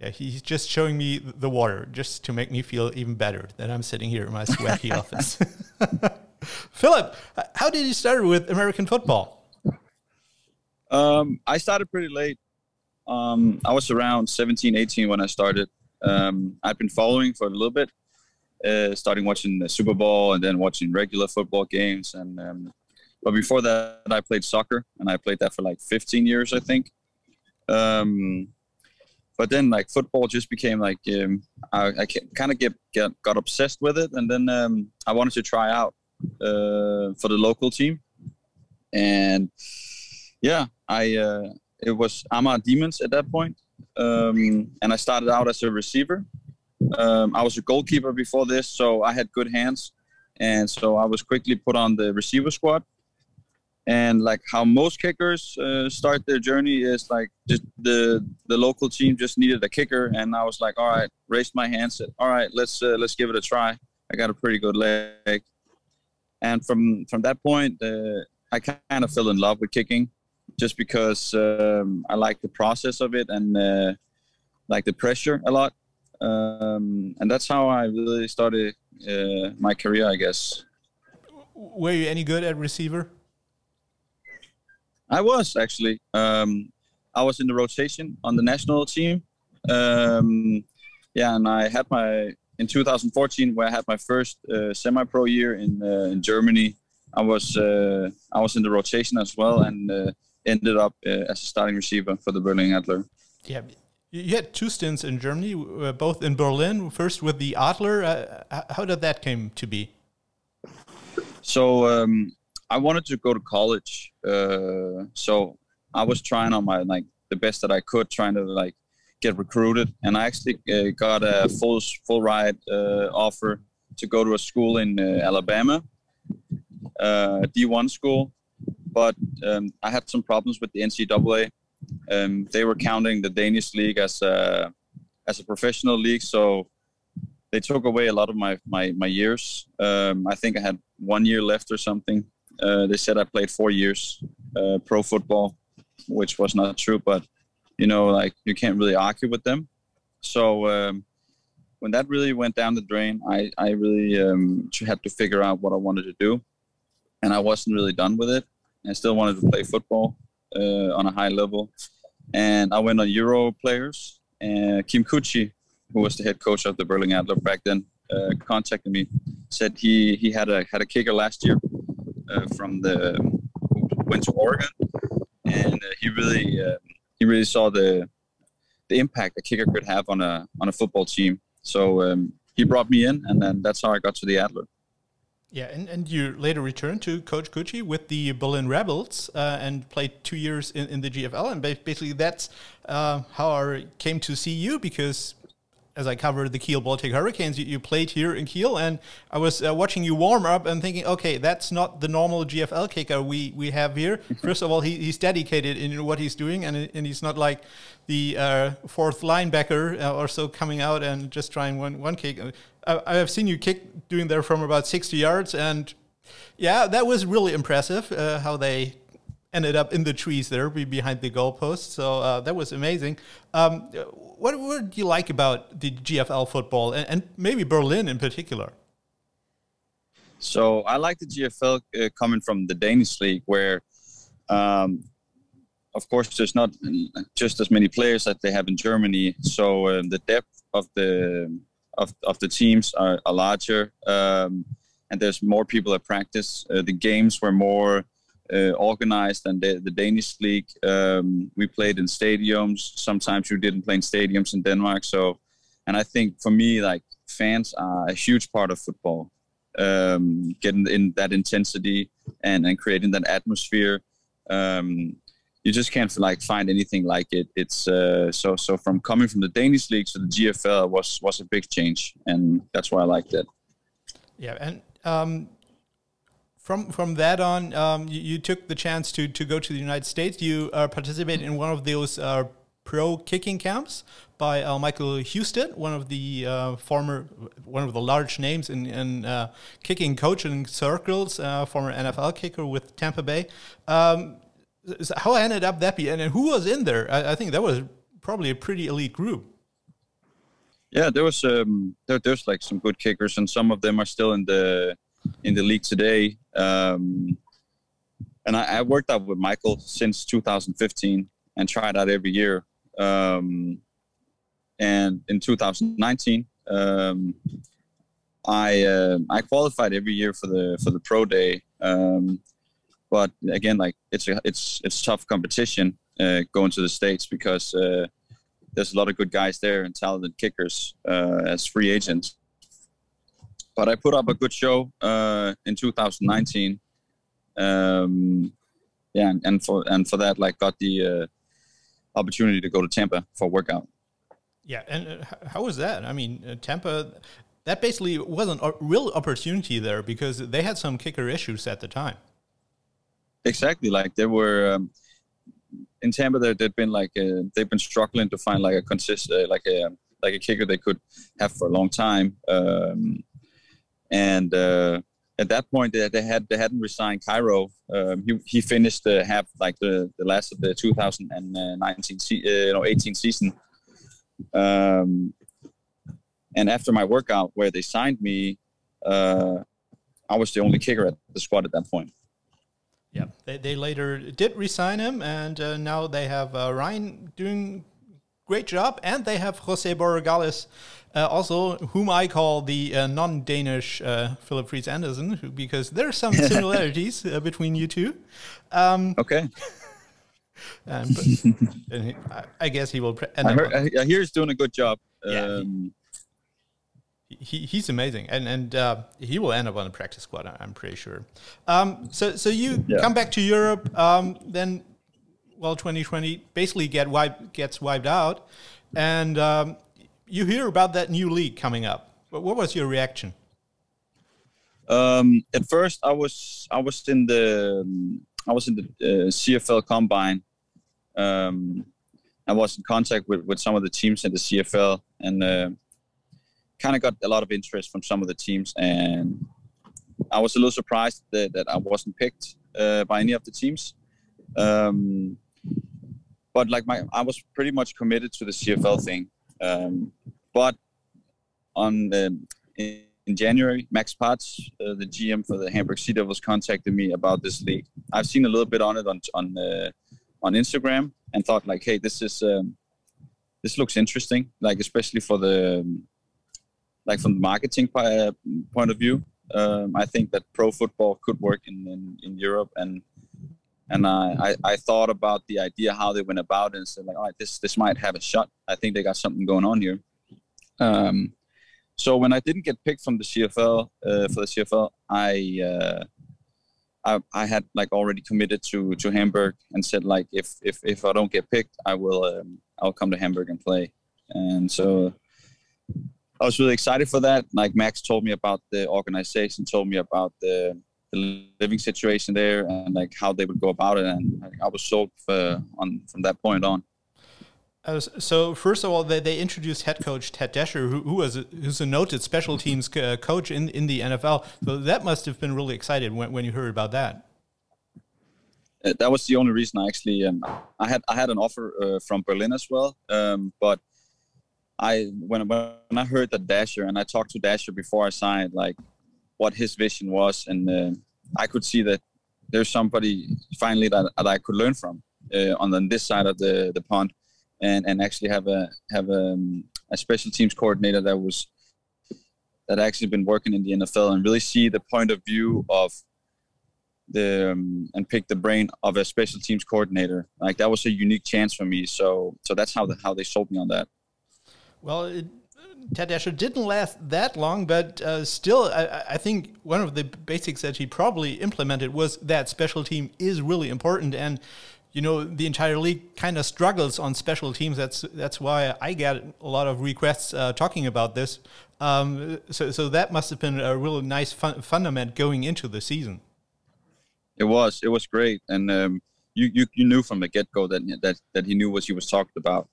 Yeah, he's just showing me the water just to make me feel even better that I'm sitting here in my sweaty [laughs] office. [laughs] Philip, how did you start with American football? Um, I started pretty late. Um, I was around 17, 18 when I started. Um, I'd been following for a little bit, uh, starting watching the Super Bowl and then watching regular football games. And um, but before that, I played soccer, and I played that for like 15 years, I think. Um, but then like football just became like um, I, I kind of get, get got obsessed with it, and then um, I wanted to try out uh, for the local team, and yeah, I uh, it was Ama Demons at that point, um, and I started out as a receiver. Um, I was a goalkeeper before this, so I had good hands, and so I was quickly put on the receiver squad. And like how most kickers uh, start their journey is like just the the local team just needed a kicker, and I was like, all right, raised my hand, said, all right, let's uh, let's give it a try. I got a pretty good leg, and from from that point, uh, I kind of fell in love with kicking just because um, I like the process of it and uh, like the pressure a lot. Um, and that's how I really started uh, my career, I guess. Were you any good at receiver? I was actually. Um, I was in the rotation on the national team. Um, yeah, and I had my in 2014 where I had my first uh, semi-pro year in, uh, in Germany. I was uh, I was in the rotation as well, and uh, ended up uh, as a starting receiver for the Berlin Adler. Yeah, you had two stints in Germany, uh, both in Berlin. First with the Adler. Uh, how did that came to be? So um, I wanted to go to college. Uh, so I was trying on my like the best that I could, trying to like get recruited, and I actually uh, got a full full ride uh, offer to go to a school in Alabama, D1 school but um, I had some problems with the NCAA. Um, they were counting the Danish league as a as a professional league, so they took away a lot of my my, my years. Um, I think I had one year left or something. Uh, they said I played four years uh, pro football, which was not true, but you know, like you can't really argue with them. So um, when that really went down the drain, I I really um, had to figure out what I wanted to do, and I wasn't really done with it. I still wanted to play football uh, on a high level. And I went on Euro players. And Kim Kuchi, who was the head coach of the Berlin Adler back then, uh, contacted me. Said he he had a had a kicker last year from the went to Oregon, and uh, he really uh, he really saw the the impact a kicker could have on a on a football team. So um, he brought me in, and then that's how I got to the Adler. Yeah, and, and you later returned to Coach Kuchi with the Berlin Rebels uh, and played two years in, in the GFL. And basically, that's uh, how I came to see you because as I covered the Kiel Baltic Hurricanes, you, you played here in Kiel, and I was uh, watching you warm up and thinking, okay, that's not the normal GFL kicker we, we have here. [laughs] First of all, he, he's dedicated in what he's doing, and, and he's not like the uh, fourth linebacker uh, or so coming out and just trying one, one kick. I, I have seen you kick doing there from about 60 yards, and yeah, that was really impressive uh, how they ended up in the trees there behind the goalpost. So uh, that was amazing. Um, what, do you like about the GFL football and, and, maybe Berlin in particular? So I like the GFL uh, coming from the Danish league, where, um, of course, there's not just as many players that they have in Germany. So uh, the depth of the of, of the teams are, are larger, um, and there's more people at practice. Uh, the games were more uh, organized and the, the Danish league. Um, we played in stadiums. Sometimes we didn't play in stadiums in Denmark. So, and I think for me, like fans are a huge part of football. Um, getting in that intensity and, and creating that atmosphere. Um, you just can't like find anything like it. It's uh, so so from coming from the Danish league to the GFL was was a big change, and that's why I liked it. Yeah, and um, from from that on, um, you, you, took the chance to to go to the United States. You uh, participated in one of those uh, pro kicking camps by uh, Michael Houston, one of the uh, former, one of the large names in, in uh, kicking coaching circles, uh, former NFL kicker with Tampa Bay. Um, how ended up that be, and who was in there? I, I, think that was probably a pretty elite group. Yeah, there was um, there, there's like some good kickers, and some of them are still in the in the league today. Um, and I, I, worked out with Michael since 2015 and tried out every year. Um, and in 2019, um, I uh, I qualified every year for the for the pro day. Um, but again, like it's a it's it's tough competition uh, going to the states because uh, there's a lot of good guys there and talented kickers uh, as free agents. But I put up a good show uh, in 2019. Um, yeah, and, and, for and for that, like, got the uh, opportunity to go to Tampa for a workout. Yeah, and uh, how was that? I mean, uh, Tampa, that basically wasn't a real opportunity there because they had some kicker issues at the time. Exactly, like there were um, in Tampa, there they've been like uh, they've been struggling to find like a consist uh, like a like a kicker they could have for a long time, um, and uh, at that point they, they had they hadn't resigned Cairo. Um, he he finished uh, half like the, the last of the 2019 se- uh, you know 18 season. Um, and after my workout where they signed me, uh, I was the only kicker at the squad at that point. Yeah, they, they later did resign him, and uh, now they have uh, Ryan doing great job, and they have Jose Borregales, uh, also whom I call the uh, non-Danish uh, Philip Fries Anderson, who, because there are some [laughs] similarities uh, between you two. Um, okay. [laughs] and, but, and he, I guess he will. I, heard, I hear he's doing a good job. Yeah, um, he, he's amazing, and and uh, he will end up on the practice squad. I'm pretty sure. Um, so so you yeah. come back to Europe, um, then well, 2020 basically get wiped, gets wiped out, and um, you hear about that new league coming up. But What was your reaction? Um, at first, I was I was in the I was in the uh, CFL combine. Um, I was in contact with, with some of the teams in the CFL, and uh, kind of got a lot of interest from some of the teams, and I was a little surprised that, that I wasn't picked uh, by any of the teams. Um, but like my, I was pretty much committed to the CFL thing. Um, but on um, in, in, January, Max Potts, uh, the GM for the Hamburg Sea Devils, contacted me about this league. I've seen a little bit on it on on uh, on Instagram and thought like, hey, this is um, this looks interesting. Like especially for the like from the marketing point of view, um, I think that pro football could work in, in, in Europe and and I, I, thought about the idea how they went about it and said like all right this this might have a shot. I think they got something going on here. Um, so when I didn't get picked from the CFL uh, for the CFL I, uh, I I had like already committed to to Hamburg and said like if if, if I don't get picked I will um, I'll come to Hamburg and play. And so I was really excited for that. Like Max told me about the organization, told me about the, the living situation there, and like how they would go about it, and like, I was sold for, on from that point on. Uh, so first of all, they, they introduced head coach Ted Dasher, who, who was a, who's a noted special teams uh, coach in, in the NFL. So that must have been really excited when, when you heard about that. Uh, that was the only reason I actually um, I had I had an offer uh, from Berlin as well, um, but I when when I heard that Dasher and I talked to Dasher before I signed, like what his vision was, and uh, I could see that there's somebody finally that, that I could learn from uh, on, this side of the, the pond, and and actually have a have a, um, a special teams coordinator that was that actually been working in the NFL and really see the point of view of the um, and pick the brain of a special teams coordinator. Like that was a unique chance for me. So so that's how the, how they sold me on that. Well, it, Ted Dasher didn't last that long, but uh, still, I, I, think one of the basics that he probably implemented was that special team is really important, and you know the entire league kind of struggles on special teams. That's that's why I get a lot of requests uh, talking about this. Um, so, so that must have been a really nice fun, fundament going into the season. It was. It was great, and um, you, you you knew from the get go that that that he knew what he was talking about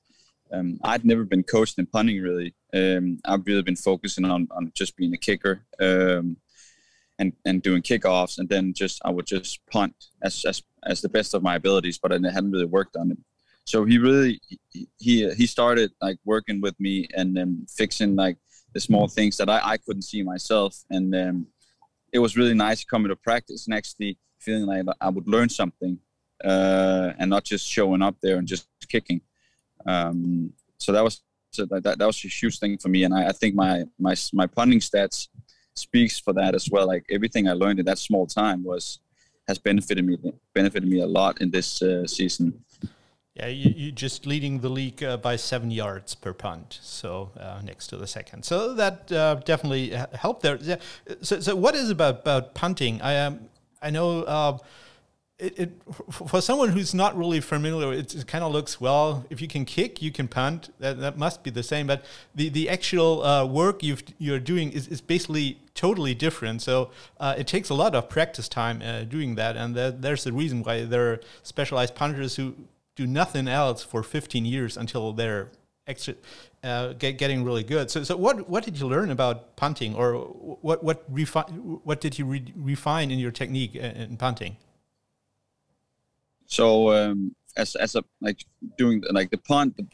um, I'd never been coached in punting really. Um, I've really been focusing on, on just being a kicker um, and and doing kickoffs, and then just I would just punt as as, as the best of my abilities, but I hadn't really worked on it. So he really he he started like working with me and then fixing like the small things that I, I couldn't see myself, and um, it was really nice coming to practice and actually feeling like I would learn something uh, and not just showing up there and just kicking. Um, so that was a, that, that was a huge thing for me, and I, I think my my my punting stats speaks for that as well. Like everything I learned in that small time was has benefited me benefited me a lot in this uh, season. Yeah, you, you just leading the league uh, by seven yards per punt, so uh, next to the second. So that uh, definitely helped there. So, so what is about about punting? I um, I know uh, it, it, for someone who's not really familiar, it, it kind of looks well. If you can kick, you can punt. That, that must be the same. But the the actual uh, work you you're doing is, is basically totally different. So uh, it takes a lot of practice time uh, doing that, and that, there's the reason why there are specialized punters who do nothing else for 15 years until they're extra, uh, get, getting really good. So, so what what did you learn about punting, or what what refi- what did you re refine in your technique in punting? So um, as as a like doing like the punt, the,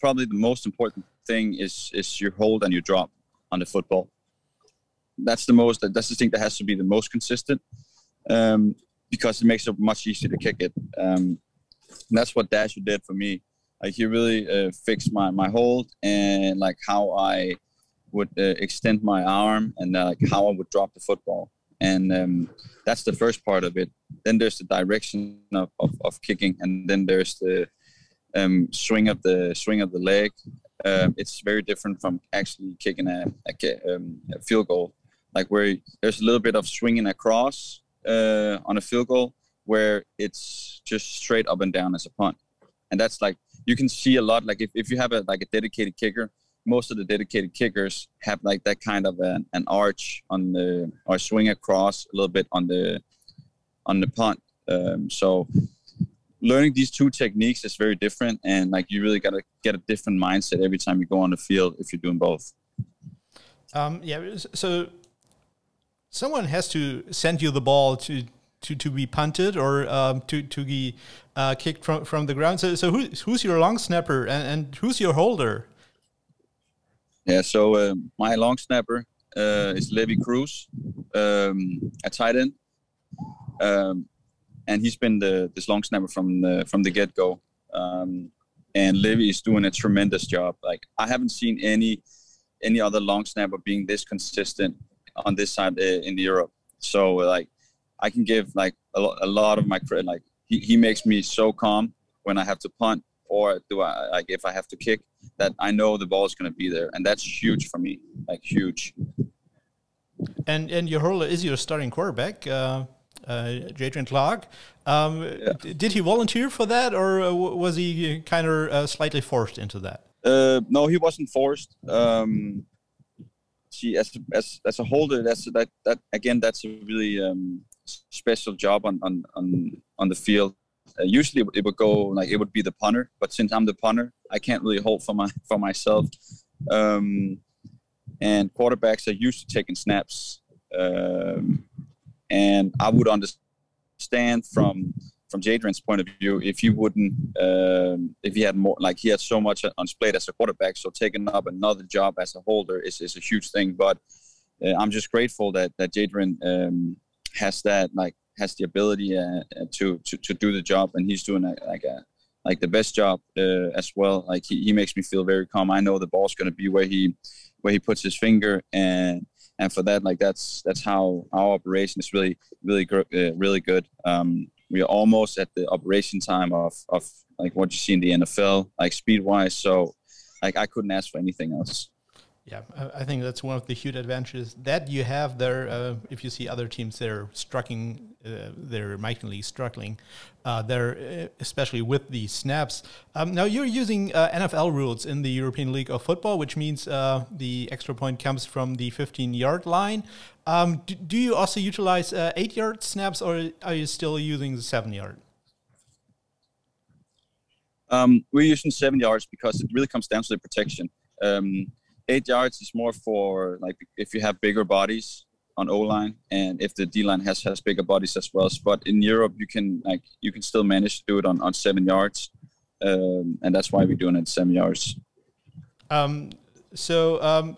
probably the most important thing is is your hold and your drop on the football. That's the most. That's the thing that has to be the most consistent, um, because it makes it much easier to kick it. Um, that's what Dasher did for me. Like he really uh, fixed my my hold and like how I would uh, extend my arm and uh, like how I would drop the football and um, that's the first part of it. Then there's the direction of, of, of kicking and then there's the um, swing of the swing of the leg. Um, it's very different from actually kicking a, a, um, a, field goal. Like where there's a little bit of swinging across uh, on a field goal where it's just straight up and down as a punt. And that's like you can see a lot like if, if you have a like a dedicated kicker most of the dedicated kickers have like that kind of an, an arch on the or swing across a little bit on the on the punt. Um, so learning these two techniques is very different, and like you really got to get a different mindset every time you go on the field if you're doing both. Um, yeah. So someone has to send you the ball to to, to be punted or um, to to be uh, kicked from, from the ground. So so who, who's your long snapper and, and who's your holder? Yeah, so uh, my long snapper uh, is Levy Cruz, um, a tight end, um, and he's been the this long snapper from the from the get go. Um, and Levy is doing a tremendous job. Like I haven't seen any any other long snapper being this consistent on this side uh, in Europe. So like I can give like a, lo- a lot of my credit. Like he, he makes me so calm when I have to punt or do I like if I have to kick that I know the ball is going to be there, and that's huge for me, like huge. And and your hurler is your starting quarterback, uh, uh, Jadrian Clark. Um, yeah. Did he volunteer for that, or uh, was he kind of uh, slightly forced into that? Uh, no, he wasn't forced. Um, see, as as as a holder, that's that that again, that's a really um, special job on on on on the field uh, usually it would go like it would be the punter, but since I'm the punter, I can't really hold for my for myself. Um, and quarterbacks are used to taking snaps, um, and I would understand from from Jadrian's point of view if he wouldn't um, if he had more like he had so much on his plate as a quarterback, so taking up another job as a holder is is a huge thing. But uh, I'm just grateful that that Jadrian um, has that like has the ability uh, uh, to, to to do the job, and he's doing a, like a like the best job uh, as well. Like he, he makes me feel very calm. I know the ball's going to be where he where he puts his finger, and and for that, like that's that's how our operation is really really uh, really good. Um, we are almost at the operation time of of like what you see in the NFL, like speed wise. So like I couldn't ask for anything else. Yeah, I think that's one of the huge advantages that you have there. Uh, if you see other teams, they're struggling, uh, they're mightily struggling. Uh, they're uh, especially with the snaps. Um, now you're using uh, NFL rules in the European League of Football, which means uh, the extra point comes from the 15-yard line. Um, do, do, you also utilize eight-yard snaps, or are you still using the seven-yard? Um, we're using seven yards because it really comes down to the protection. Um, eight yards is more for like if you have bigger bodies on O line and if the D line has has bigger bodies as well. But in Europe, you can like you can still manage to do it on on seven yards, um, and that's why we're doing it seven yards. Um, so um,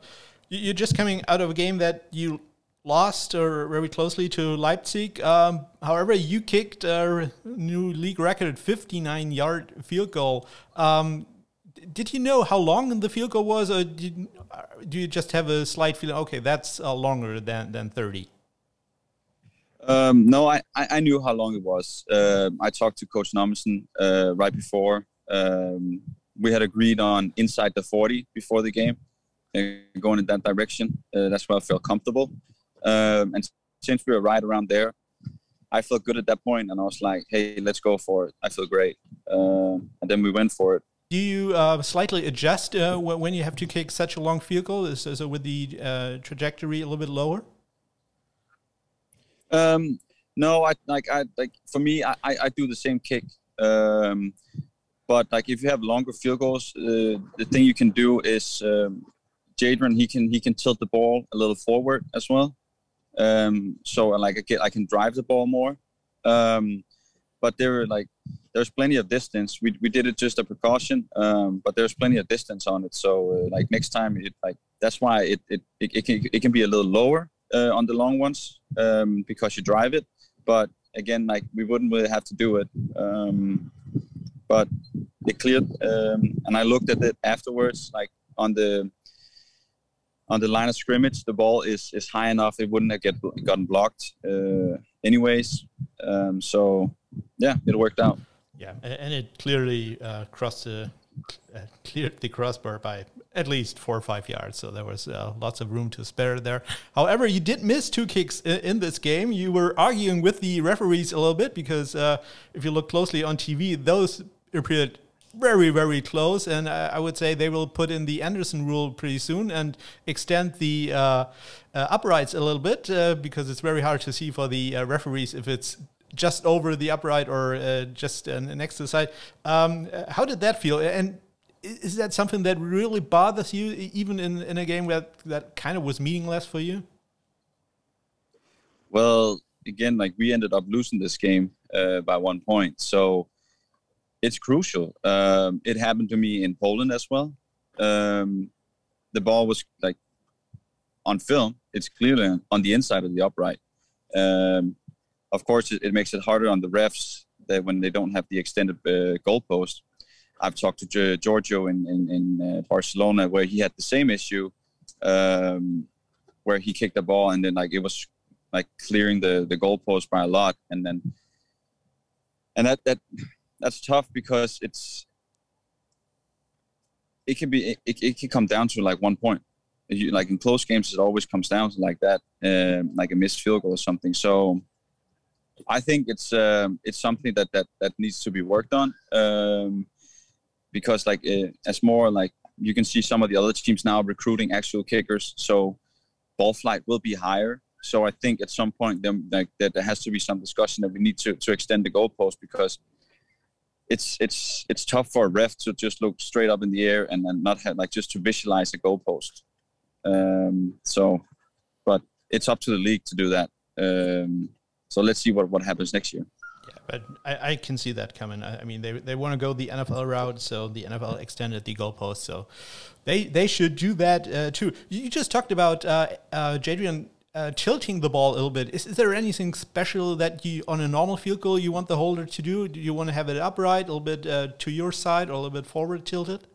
you're just coming out of a game that you lost or very closely to Leipzig. Um, however, you kicked a new league record 59 yard field goal. Um, did you know how long the field goal was, or did, do you just have a slight feeling? Okay, that's uh, longer than than thirty. Um, no, I, I knew how long it was. Uh, I talked to Coach Nommensen uh, right before. Um, we had agreed on inside the 40 before the game, uh, going in that direction. Uh, that's where I felt comfortable. Um, and since we were right around there, I felt good at that point, and I was like, "Hey, let's go for it." I feel great, uh, and then we went for it. Do you uh, slightly adjust uh, when you have to kick such a long field goal? Is, is with the uh, trajectory a little bit lower? Um, no, I like I like for me, I, I do the same kick. Um, but like if you have longer field goals, uh, the thing you can do is um, Jadron he can he can tilt the ball a little forward as well. Um, so like I get I can drive the ball more. Um, but there are like there's plenty of distance. We, we did it just a precaution, um, but there's plenty of distance on it. So uh, like next time, it like that's why it it, it, it can it can be a little lower uh, on the long ones um, because you drive it. But again, like we wouldn't really have to do it. Um, but it cleared, um, and I looked at it afterwards, like on the on the line of scrimmage, the ball is is high enough; it wouldn't have get gotten blocked, uh, anyways. Um, so, yeah, it worked out. Yeah, and it clearly uh, crossed the uh, cleared the crossbar by at least four or five yards, so there was uh, lots of room to spare there. However, you did miss two kicks in, in, this game. You were arguing with the referees a little bit because uh, if you look closely on TV, those appeared very, very close. And I would say they will put in the Anderson rule pretty soon and extend the uh, uh, uprights a little bit uh, because it's very hard to see for the uh, referees if it's just over the upright or uh, just next to the side. Um, how did that feel? And is that something that really bothers you, even in, in a game that, that kind of was meaningless for you? Well, again, like we ended up losing this game uh, by one point. So it's crucial. Um, it happened to me in Poland as well. Um, the ball was like on film. It's clearly on the inside of the upright. Um, of course, it, it, makes it harder on the refs that when they don't have the extended uh, goalpost. I've talked to Giorgio in in, in uh, Barcelona where he had the same issue, um, where he kicked the ball and then like it was like clearing the the goalpost by a lot, and then and that that that's tough because it's it can be it, it can come down to like one point. You, like in close games, it always comes down to like that, um, like a missed field goal or something. So I think it's um, it's something that that that needs to be worked on um, because like uh, as more like you can see some of the other teams now recruiting actual kickers, so ball flight will be higher. So I think at some point then like that there has to be some discussion that we need to to extend the goalpost because it's it's it's tough for a ref to just look straight up in the air and, and not have like just to visualize a goalpost. Um, so, but it's up to the league to do that. Um, so let's see what, what happens next year. Yeah, but I, I can see that coming. I, I mean, they, they want to go the NFL route, so the NFL extended the goalpost. So they they should do that uh, too. You just talked about uh, uh, Jadrian uh, tilting the ball a little bit. Is, is, there anything special that you, on a normal field goal, you want the holder to do? Do you want to have it upright, a little bit uh, to your side, or a little bit forward tilted?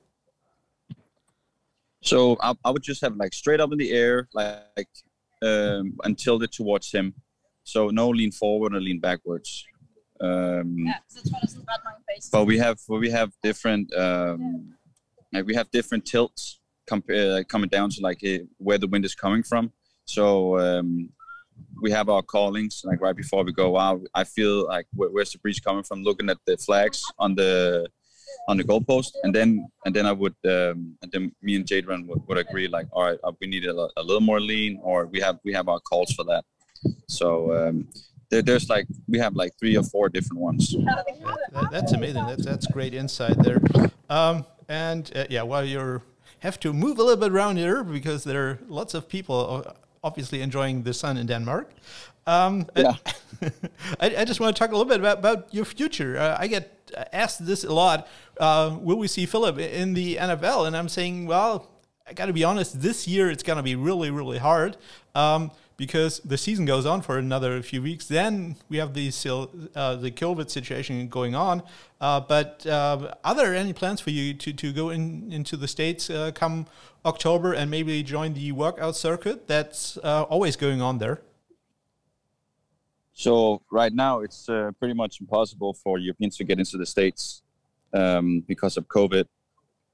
So I, I would just have like straight up in the air, like um, and tilt it towards him. So no lean forward or lean backwards. Um, but we have we have different um, like we have different tilts compare coming down to like uh, where the wind is coming from. So um, we have our callings like right before we go out. I feel like where, where's the breeze coming from? Looking at the flags on the on the goalpost, and then and then I would um, and then me and Jadron would, would agree like, all right, uh, we need a, a, little more lean, or we have we have our calls for that. So um, there, there's like we have like three or four different ones. That, that's amazing. That's that's great insight there. Um, and uh, yeah, while you're have to move a little bit around here because there are lots of people uh, obviously enjoying the sun in Denmark. Um, yeah. [laughs] I, I, just want to talk a little bit about, about your future. Uh, I get asked this a lot. Uh, will we see Philip in the NFL? And I'm saying, well, I got to be honest, this year it's going to be really, really hard. Um, because the season goes on for another few weeks. Then we have the uh, the COVID situation going on. Uh, but uh, are there any plans for you to, to go in into the states uh, come October and maybe join the workout circuit that's uh, always going on there? So right now it's uh, pretty much impossible for Europeans to get into the states um, because of COVID.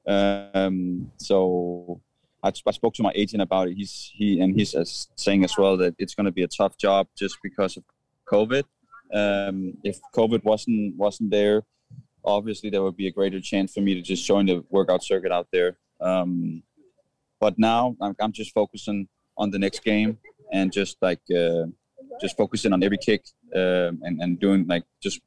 Um, so I, I, spoke to my agent about it. He's he and he's uh, saying as well that it's going to be a tough job just because of COVID. Um, if COVID wasn't wasn't there, obviously there would be a greater chance for me to just join the workout circuit out there. Um, but now I'm, I'm, just focusing on the next game and just like uh, just focusing on every kick uh, and and doing like just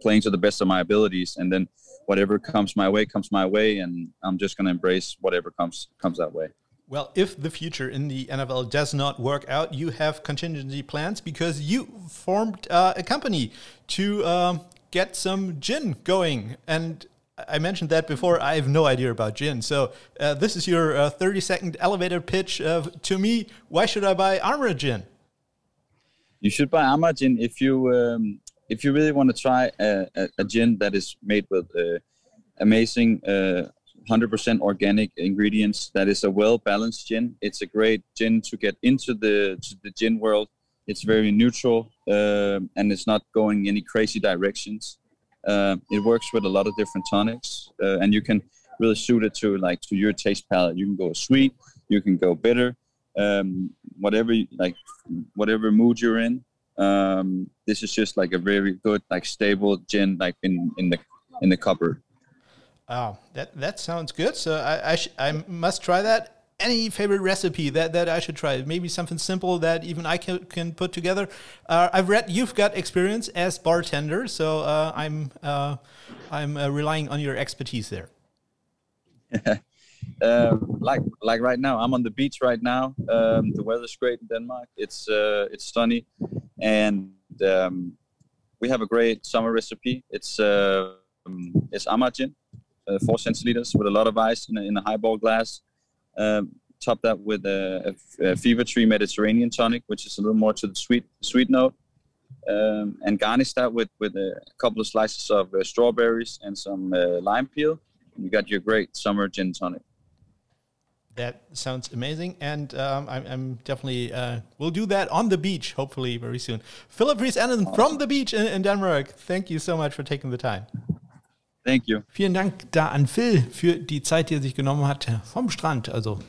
playing to the best of my abilities, and then whatever comes my way comes my way, and I'm just gonna embrace whatever comes comes that way. Well, if the future in the NFL does not work out, you have contingency plans because you formed uh, a company to um, get some gin going. And I mentioned that before. I have no idea about gin. So uh, this is your uh, 30 second elevator pitch to me. Why should I buy Armor Gin? you should buy Armor gin if you um, if you really want to try a, a, a, gin that is made with uh, amazing uh, 100% organic ingredients. That is a well balanced gin. It's a great gin to get into the to the gin world. It's very neutral uh, and it's not going any crazy directions. Uh, it works with a lot of different tonics, uh, and you can really suit it to like to your taste palette. You can go sweet, you can go bitter, um, whatever like whatever mood you're in. Um, this is just like a very good like stable gin like in in the in the cupboard. Oh, that that sounds good. So I I, I must try that. Any favorite recipe that, that I should try? Maybe something simple that even I can, can put together. Uh, I've read you've got experience as bartender, so uh, I'm uh, I'm uh, relying on your expertise there. [laughs] uh, like like right now, I'm on the beach right now. Um, the weather's great in Denmark. It's uh, it's sunny, and um, we have a great summer recipe. It's uh, it's Amagin, uh, four centiliters with a lot of ice in a, in a highball glass. Um, top that with a, a, a, fever tree Mediterranean tonic, which is a little more to the sweet sweet note. Um, and garnish that with, with a couple of slices of uh, strawberries and some uh, lime peel. And you got your great summer gin tonic. That sounds amazing, and um, I'm, I'm, definitely uh, we'll do that on the beach, hopefully very soon. Philip Rees Allen from the beach in, in Denmark. Thank you so much for taking the time. Thank you. Vielen Dank da an Phil für die Zeit, die er sich genommen hat vom Strand. Also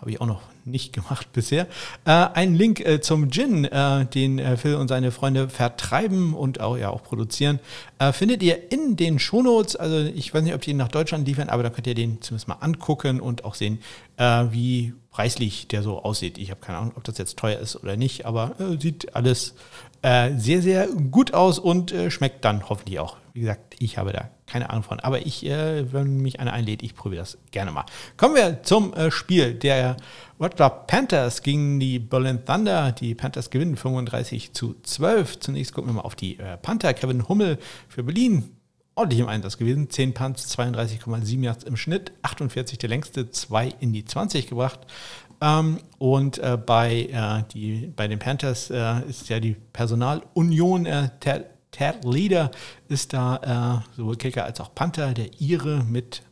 habe ich auch noch nicht [laughs] gemacht bisher. Äh, ein Link äh, zum Gin, äh, den äh, Phil und seine Freunde vertreiben und auch, ja, auch produzieren, äh, findet ihr in den Shownotes. Also ich weiß nicht, ob die ihn nach Deutschland liefern, aber da könnt ihr den zumindest mal angucken und auch sehen, äh, wie preislich der so aussieht. Ich habe keine Ahnung, ob das jetzt teuer ist oder nicht, aber sieht alles sehr, sehr gut aus und schmeckt dann hoffentlich auch. Wie gesagt, ich habe da keine Ahnung von. Aber ich, äh, wenn mich einer einlädt, ich probiere das gerne mal. Kommen wir zum äh, Spiel der Rotterdam Panthers gegen die Berlin Thunder. Die Panthers gewinnen 35 zu 12. Zunächst gucken wir mal auf die äh, Panther. Kevin Hummel für Berlin. Ordentlich im Einsatz gewesen. 10 Punts, 32,7 Yards im Schnitt. 48 der längste, 2 in die 20 gebracht. Ähm, und äh, bei, äh, die, bei den Panthers äh, ist ja die Personalunion äh, Ted Leader ist da äh, sowohl Kicker als auch Panther, der Ire mit,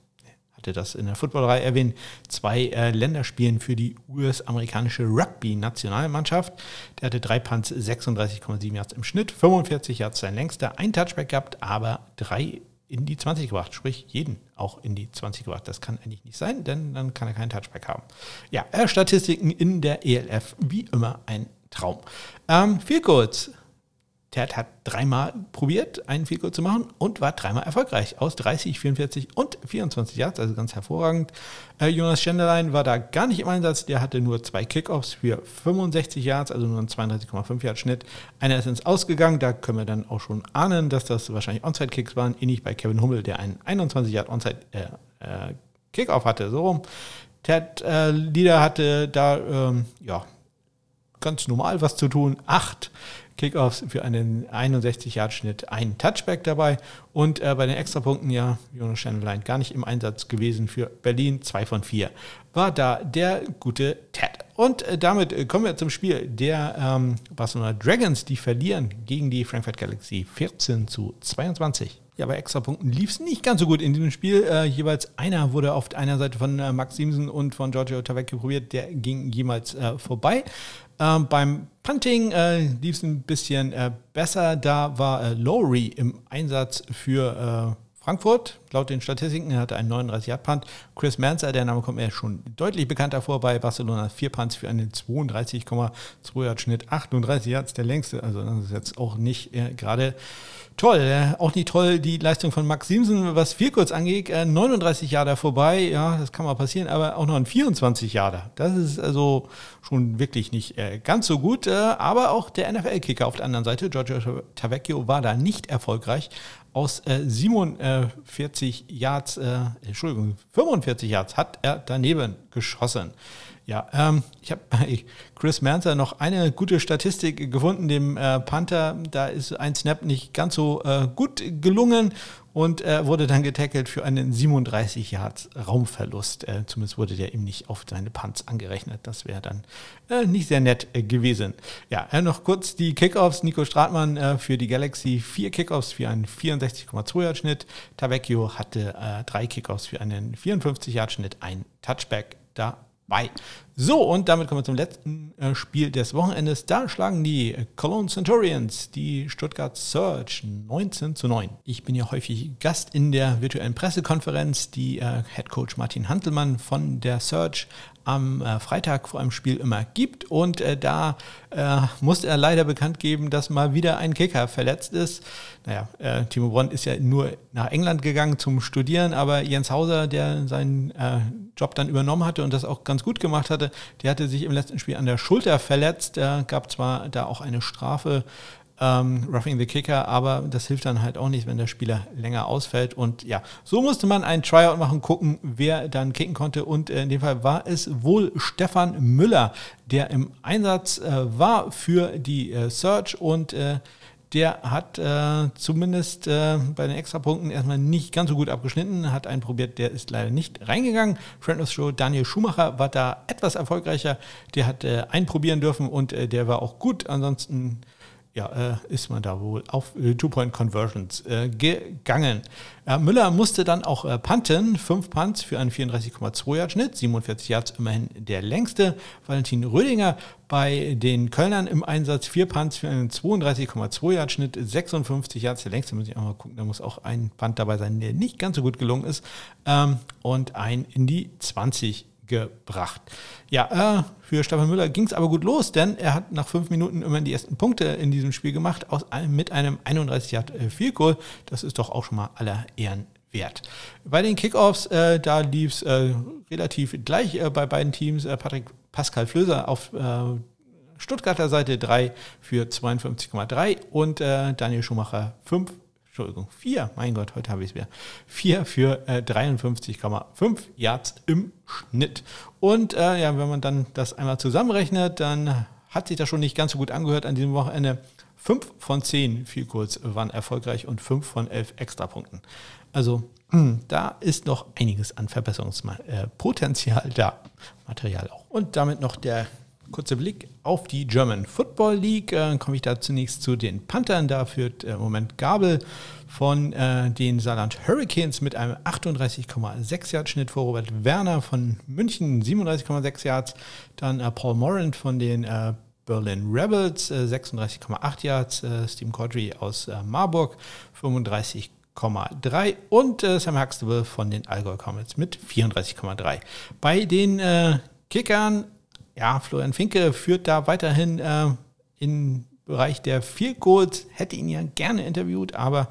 hatte das in der Footballerei erwähnt, zwei äh, Länderspielen für die US-amerikanische Rugby-Nationalmannschaft. Der hatte drei Punts, 36,7 Yards im Schnitt, 45 Yards sein längster, ein Touchback gehabt, aber drei in die 20 gebracht, sprich jeden auch in die 20 gebracht. Das kann eigentlich nicht sein, denn dann kann er keinen Touchback haben. Ja, äh, Statistiken in der ELF, wie immer ein Traum. Ähm, viel kurz. Ted hat dreimal probiert, einen Field zu machen und war dreimal erfolgreich. Aus 30, 44 und 24 Yards, also ganz hervorragend. Äh, Jonas Schenderlein war da gar nicht im Einsatz. Der hatte nur zwei Kickoffs für 65 Yards, also nur einen 32,5 Yard Schnitt. Einer ist ins Ausgegangen. Da können wir dann auch schon ahnen, dass das wahrscheinlich Onside-Kicks waren. Ähnlich bei Kevin Hummel, der einen 21 Yard Onside äh, äh, Kickoff hatte. So rum. Ted äh, Lieder hatte da, ähm, ja, ganz normal was zu tun. Acht Kickoffs für einen 61-Yard-Schnitt, ein Touchback dabei. Und äh, bei den Extrapunkten, ja, Jonas Schenlein gar nicht im Einsatz gewesen für Berlin, zwei von vier. War da der gute Ted. Und äh, damit äh, kommen wir zum Spiel der ähm, Barcelona Dragons, die verlieren gegen die Frankfurt Galaxy 14 zu 22. Ja, bei Extrapunkten lief es nicht ganz so gut in diesem Spiel. Äh, jeweils einer wurde auf einer Seite von äh, Max Siemsen und von Giorgio Tavecchio probiert, der ging jemals äh, vorbei. Ähm, beim Punting äh, lief es ein bisschen äh, besser. Da war äh, Lowry im Einsatz für Frankfurt, laut den Statistiken, er hatte einen 39 Yard Punt. Chris Manzer, der Name kommt mir schon deutlich bekannter vor bei Barcelona, vier Punts für einen 32,2 Yard Schnitt, 38 Yards der längste. Also das ist jetzt auch nicht äh, gerade toll. Äh, auch nicht toll die Leistung von Max Siemsen, was viel kurz angeht. Äh, 39 Jahre vorbei, ja, das kann mal passieren, aber auch noch ein 24 Jahre. Das ist also schon wirklich nicht äh, ganz so gut. Äh, aber auch der NFL-Kicker auf der anderen Seite, Giorgio Tavecchio, war da nicht erfolgreich aus äh, 47 Yards, äh, Entschuldigung, 45 Yards hat er daneben geschossen. Ja, ähm, ich habe bei Chris Manzer noch eine gute Statistik gefunden, dem äh, Panther. Da ist ein Snap nicht ganz so äh, gut gelungen und äh, wurde dann getackelt für einen 37 Yards Raumverlust. Äh, zumindest wurde der ihm nicht auf seine Punts angerechnet. Das wäre dann äh, nicht sehr nett äh, gewesen. Ja, noch kurz die Kickoffs. Nico Stratmann für die Galaxy vier Kickoffs für einen 64,2 Yard Schnitt. Tavecchio hatte drei Kickoffs für einen 54 Yard Schnitt, ein Touchback da bei. So, und damit kommen wir zum letzten äh, Spiel des Wochenendes. Da schlagen die Cologne Centurions die Stuttgart Surge 19 zu 9. Ich bin ja häufig Gast in der virtuellen Pressekonferenz, die äh, Head Coach Martin Hantelmann von der Surge am äh, Freitag vor einem Spiel immer gibt. Und äh, da äh, musste er leider bekannt geben, dass mal wieder ein Kicker verletzt ist. Naja, Timo Bronn ist ja nur nach England gegangen zum Studieren, aber Jens Hauser, der seinen Job dann übernommen hatte und das auch ganz gut gemacht hatte, der hatte sich im letzten Spiel an der Schulter verletzt. Er gab zwar da auch eine Strafe ähm, Roughing the Kicker, aber das hilft dann halt auch nicht, wenn der Spieler länger ausfällt. Und ja, so musste man ein Tryout machen, gucken, wer dann kicken konnte. Und äh, in dem Fall war es wohl Stefan Müller, der im Einsatz äh, war für die äh, Search und äh, der hat äh, zumindest äh, bei den Extrapunkten erstmal nicht ganz so gut abgeschnitten, hat einen probiert, der ist leider nicht reingegangen. Friendless Show Daniel Schumacher war da etwas erfolgreicher, der hat äh, einen probieren dürfen und äh, der war auch gut. Ansonsten ja, äh, ist man da wohl auf äh, Two-Point-Conversions äh, gegangen. Müller musste dann auch äh, punten, fünf Punts für einen 34,2 Yard Schnitt, 47 Yards immerhin der längste. Valentin Rödinger bei den Kölnern im Einsatz, vier Punts für einen 32,2 Yard Schnitt, 56 Yards der längste. Muss ich auch mal gucken, da muss auch ein Punt dabei sein, der nicht ganz so gut gelungen ist. Ähm, und ein in die 20 gebracht. Ja, äh, für Stefan Müller ging es aber gut los, denn er hat nach fünf Minuten immer die ersten Punkte in diesem Spiel gemacht, aus mit einem 31 Yard äh, Field Goal. Das ist doch auch schon mal aller Ehren wert. Bei den Kickoffs, äh, da lief es äh, relativ gleich äh, bei beiden Teams. Äh, Patrick Pascal Flöser auf Stuttgarter Seite 3 für 52,3 und Daniel Schumacher 5 Entschuldigung, 4, mein Gott, heute habe ich es wieder. 4 für äh, 53,5 Yards im Schnitt. Und äh, ja, wenn man dann das einmal zusammenrechnet, dann hat sich das schon nicht ganz so gut angehört an diesem Wochenende. 5 von 10 viel kurz waren erfolgreich und 5 von 11 Extrapunkten. Also da ist noch einiges an Verbesserungspotenzial da. Material auch. Und damit noch der kurzer Blick auf die German Football League. Äh, komme ich da zunächst zu den Panthern. Da führt äh, im Moment Gabel von äh, den Saarland Hurricanes mit einem 38,6 Yard Schnitt vor Robert Werner von München 37,6 Yards. Dann äh, Paul Morant von den äh, Berlin Rebels 36,8 äh, Yards. Steve Cordry aus Marburg 35,3 und äh, Sam Huxtable von den Allgäu Comets mit 34,3. Bei den Kickern ja, Florian Finke führt da weiterhin äh, im Bereich der Field Goals, hätte ihn ja gerne interviewt, aber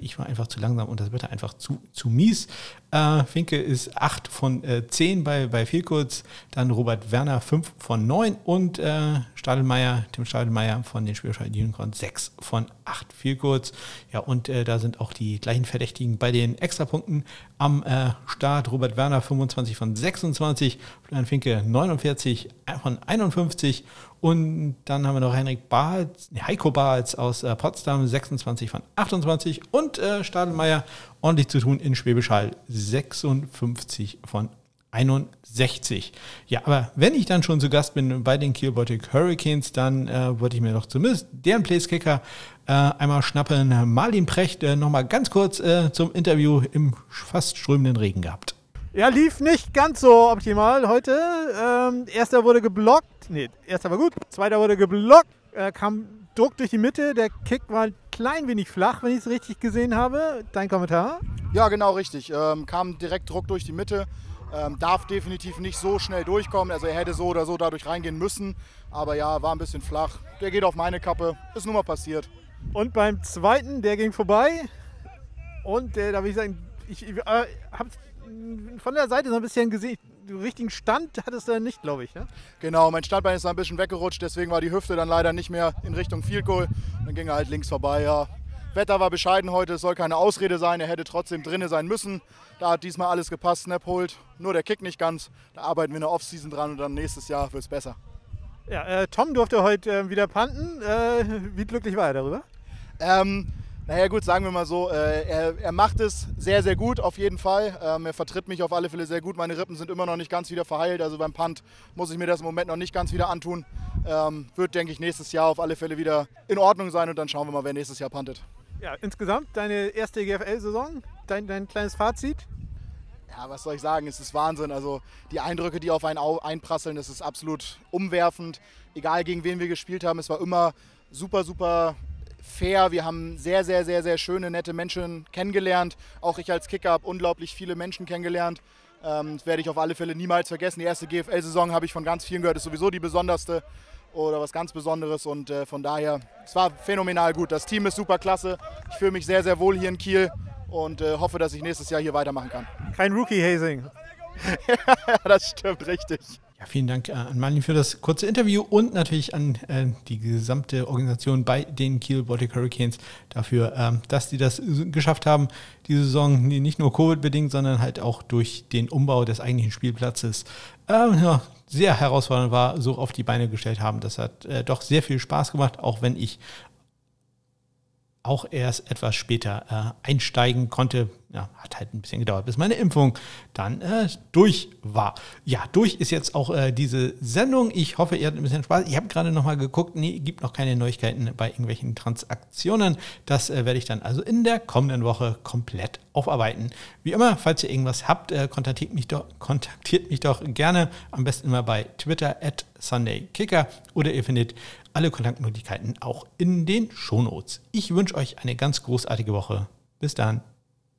ich war einfach zu langsam und das Wetter einfach zu, zu mies. Äh, Finke ist 8 von äh, 10 bei, bei Vielkurz, dann Robert Werner 5 von 9 und äh, Stadelmeier, Tim Stadelmeier von den Spielscheid Unicorn 6 von 8 Vielkurz. Ja, und äh, da sind auch die gleichen Verdächtigen bei den Extrapunkten am äh, Start. Robert Werner 25 von 26, Florian Finke 49 von 51 und dann haben wir noch Henrik Bartz, Heiko Bartz aus äh, Potsdam, 26 von 28 und äh, Stadelmeier ordentlich zu tun in Schwäbisch Hall, 56 von 61. Ja, aber wenn ich dann schon zu Gast bin bei den Kiel Baltic Hurricanes, dann äh, wollte ich mir doch zumindest deren Placekicker äh, einmal schnappen. Marlin Precht äh, nochmal ganz kurz äh, zum Interview im fast strömenden Regen gehabt. Ja, lief nicht ganz so optimal heute. Ähm, erster wurde geblockt. Nee, erster war gut. Zweiter wurde geblockt. Äh, kam Druck durch die Mitte. Der Kick war ein klein wenig flach, wenn ich es richtig gesehen habe. Dein Kommentar? Ja, genau richtig. Ähm, kam direkt Druck durch die Mitte. Ähm, darf definitiv nicht so schnell durchkommen. Also er hätte so oder so dadurch reingehen müssen. Aber ja, war ein bisschen flach. Der geht auf meine Kappe. Ist nun mal passiert. Und beim zweiten, der ging vorbei. Und äh, da würde ich sagen, ich äh, habe von der Seite so ein bisschen gesehen. Den richtigen Stand hattest du nicht, glaube ich. Ne? Genau, mein Standbein ist ein bisschen weggerutscht, deswegen war die Hüfte dann leider nicht mehr in Richtung Field Goal. Dann ging er halt links vorbei. Ja. Wetter war bescheiden heute, es soll keine Ausrede sein, er hätte trotzdem drinne sein müssen. Da hat diesmal alles gepasst, Snap holt, nur der Kick nicht ganz. Da arbeiten wir in der Offseason dran und dann nächstes Jahr wird es besser. Ja, äh, Tom durfte heute äh, wieder panten. Äh, wie glücklich war er darüber? Ähm, naja gut, sagen wir mal so, äh, er, er, macht es sehr, sehr gut auf jeden Fall. Ähm, er vertritt mich auf alle Fälle sehr gut. Meine Rippen sind immer noch nicht ganz wieder verheilt. Also beim Punt muss ich mir das im Moment noch nicht ganz wieder antun. Ähm, wird, denke ich, nächstes Jahr auf alle Fälle wieder in Ordnung sein und dann schauen wir mal, wer nächstes Jahr puntet. Ja, insgesamt deine erste GFL-Saison, dein, dein kleines Fazit? Ja, was soll ich sagen? Es ist Wahnsinn. Also die Eindrücke, die auf einen einprasseln, das ist absolut umwerfend. Egal gegen wen wir gespielt haben, es war immer super, super fair. Wir haben sehr, sehr, sehr, sehr schöne, nette Menschen kennengelernt. Auch ich als Kicker habe unglaublich viele Menschen kennengelernt. Ähm, das werde ich auf alle Fälle niemals vergessen. Die erste GFL-Saison habe ich von ganz vielen gehört, ist sowieso die besonderste oder was ganz Besonderes. Und äh, von daher, es war phänomenal gut. Das Team ist super klasse. Ich fühle mich sehr, sehr wohl hier in Kiel und äh, hoffe, dass ich nächstes Jahr hier weitermachen kann. Kein Rookie-Hazing. [laughs] ja, das stimmt, richtig. Ja, vielen Dank äh, an Marlin für das kurze Interview und natürlich an äh, die gesamte Organisation bei den Kiel Baltic Hurricanes dafür, ähm, dass die das geschafft haben, diese Saison nicht nur Covid-bedingt, sondern halt auch durch den Umbau des eigentlichen Spielplatzes äh, ja, sehr herausfordernd war, so auf die Beine gestellt haben. Das hat äh, doch sehr viel Spaß gemacht, auch wenn ich auch erst etwas später äh, einsteigen konnte. Ja, hat halt ein bisschen gedauert, bis meine Impfung dann äh, durch war. Ja, durch ist jetzt auch äh, diese Sendung. Ich hoffe, ihr hattet ein bisschen Spaß. Ich habe gerade nochmal geguckt, nee, gibt noch keine Neuigkeiten bei irgendwelchen Transaktionen. Das äh, werde ich dann also in der kommenden Woche komplett aufarbeiten. Wie immer, falls ihr irgendwas habt, äh, kontaktiert, mich doch, kontaktiert mich doch gerne. Am besten immer bei Twitter at SundayKicker oder ihr findet alle Kontaktmöglichkeiten auch in den Shownotes. Ich wünsche euch eine ganz großartige Woche. Bis dann.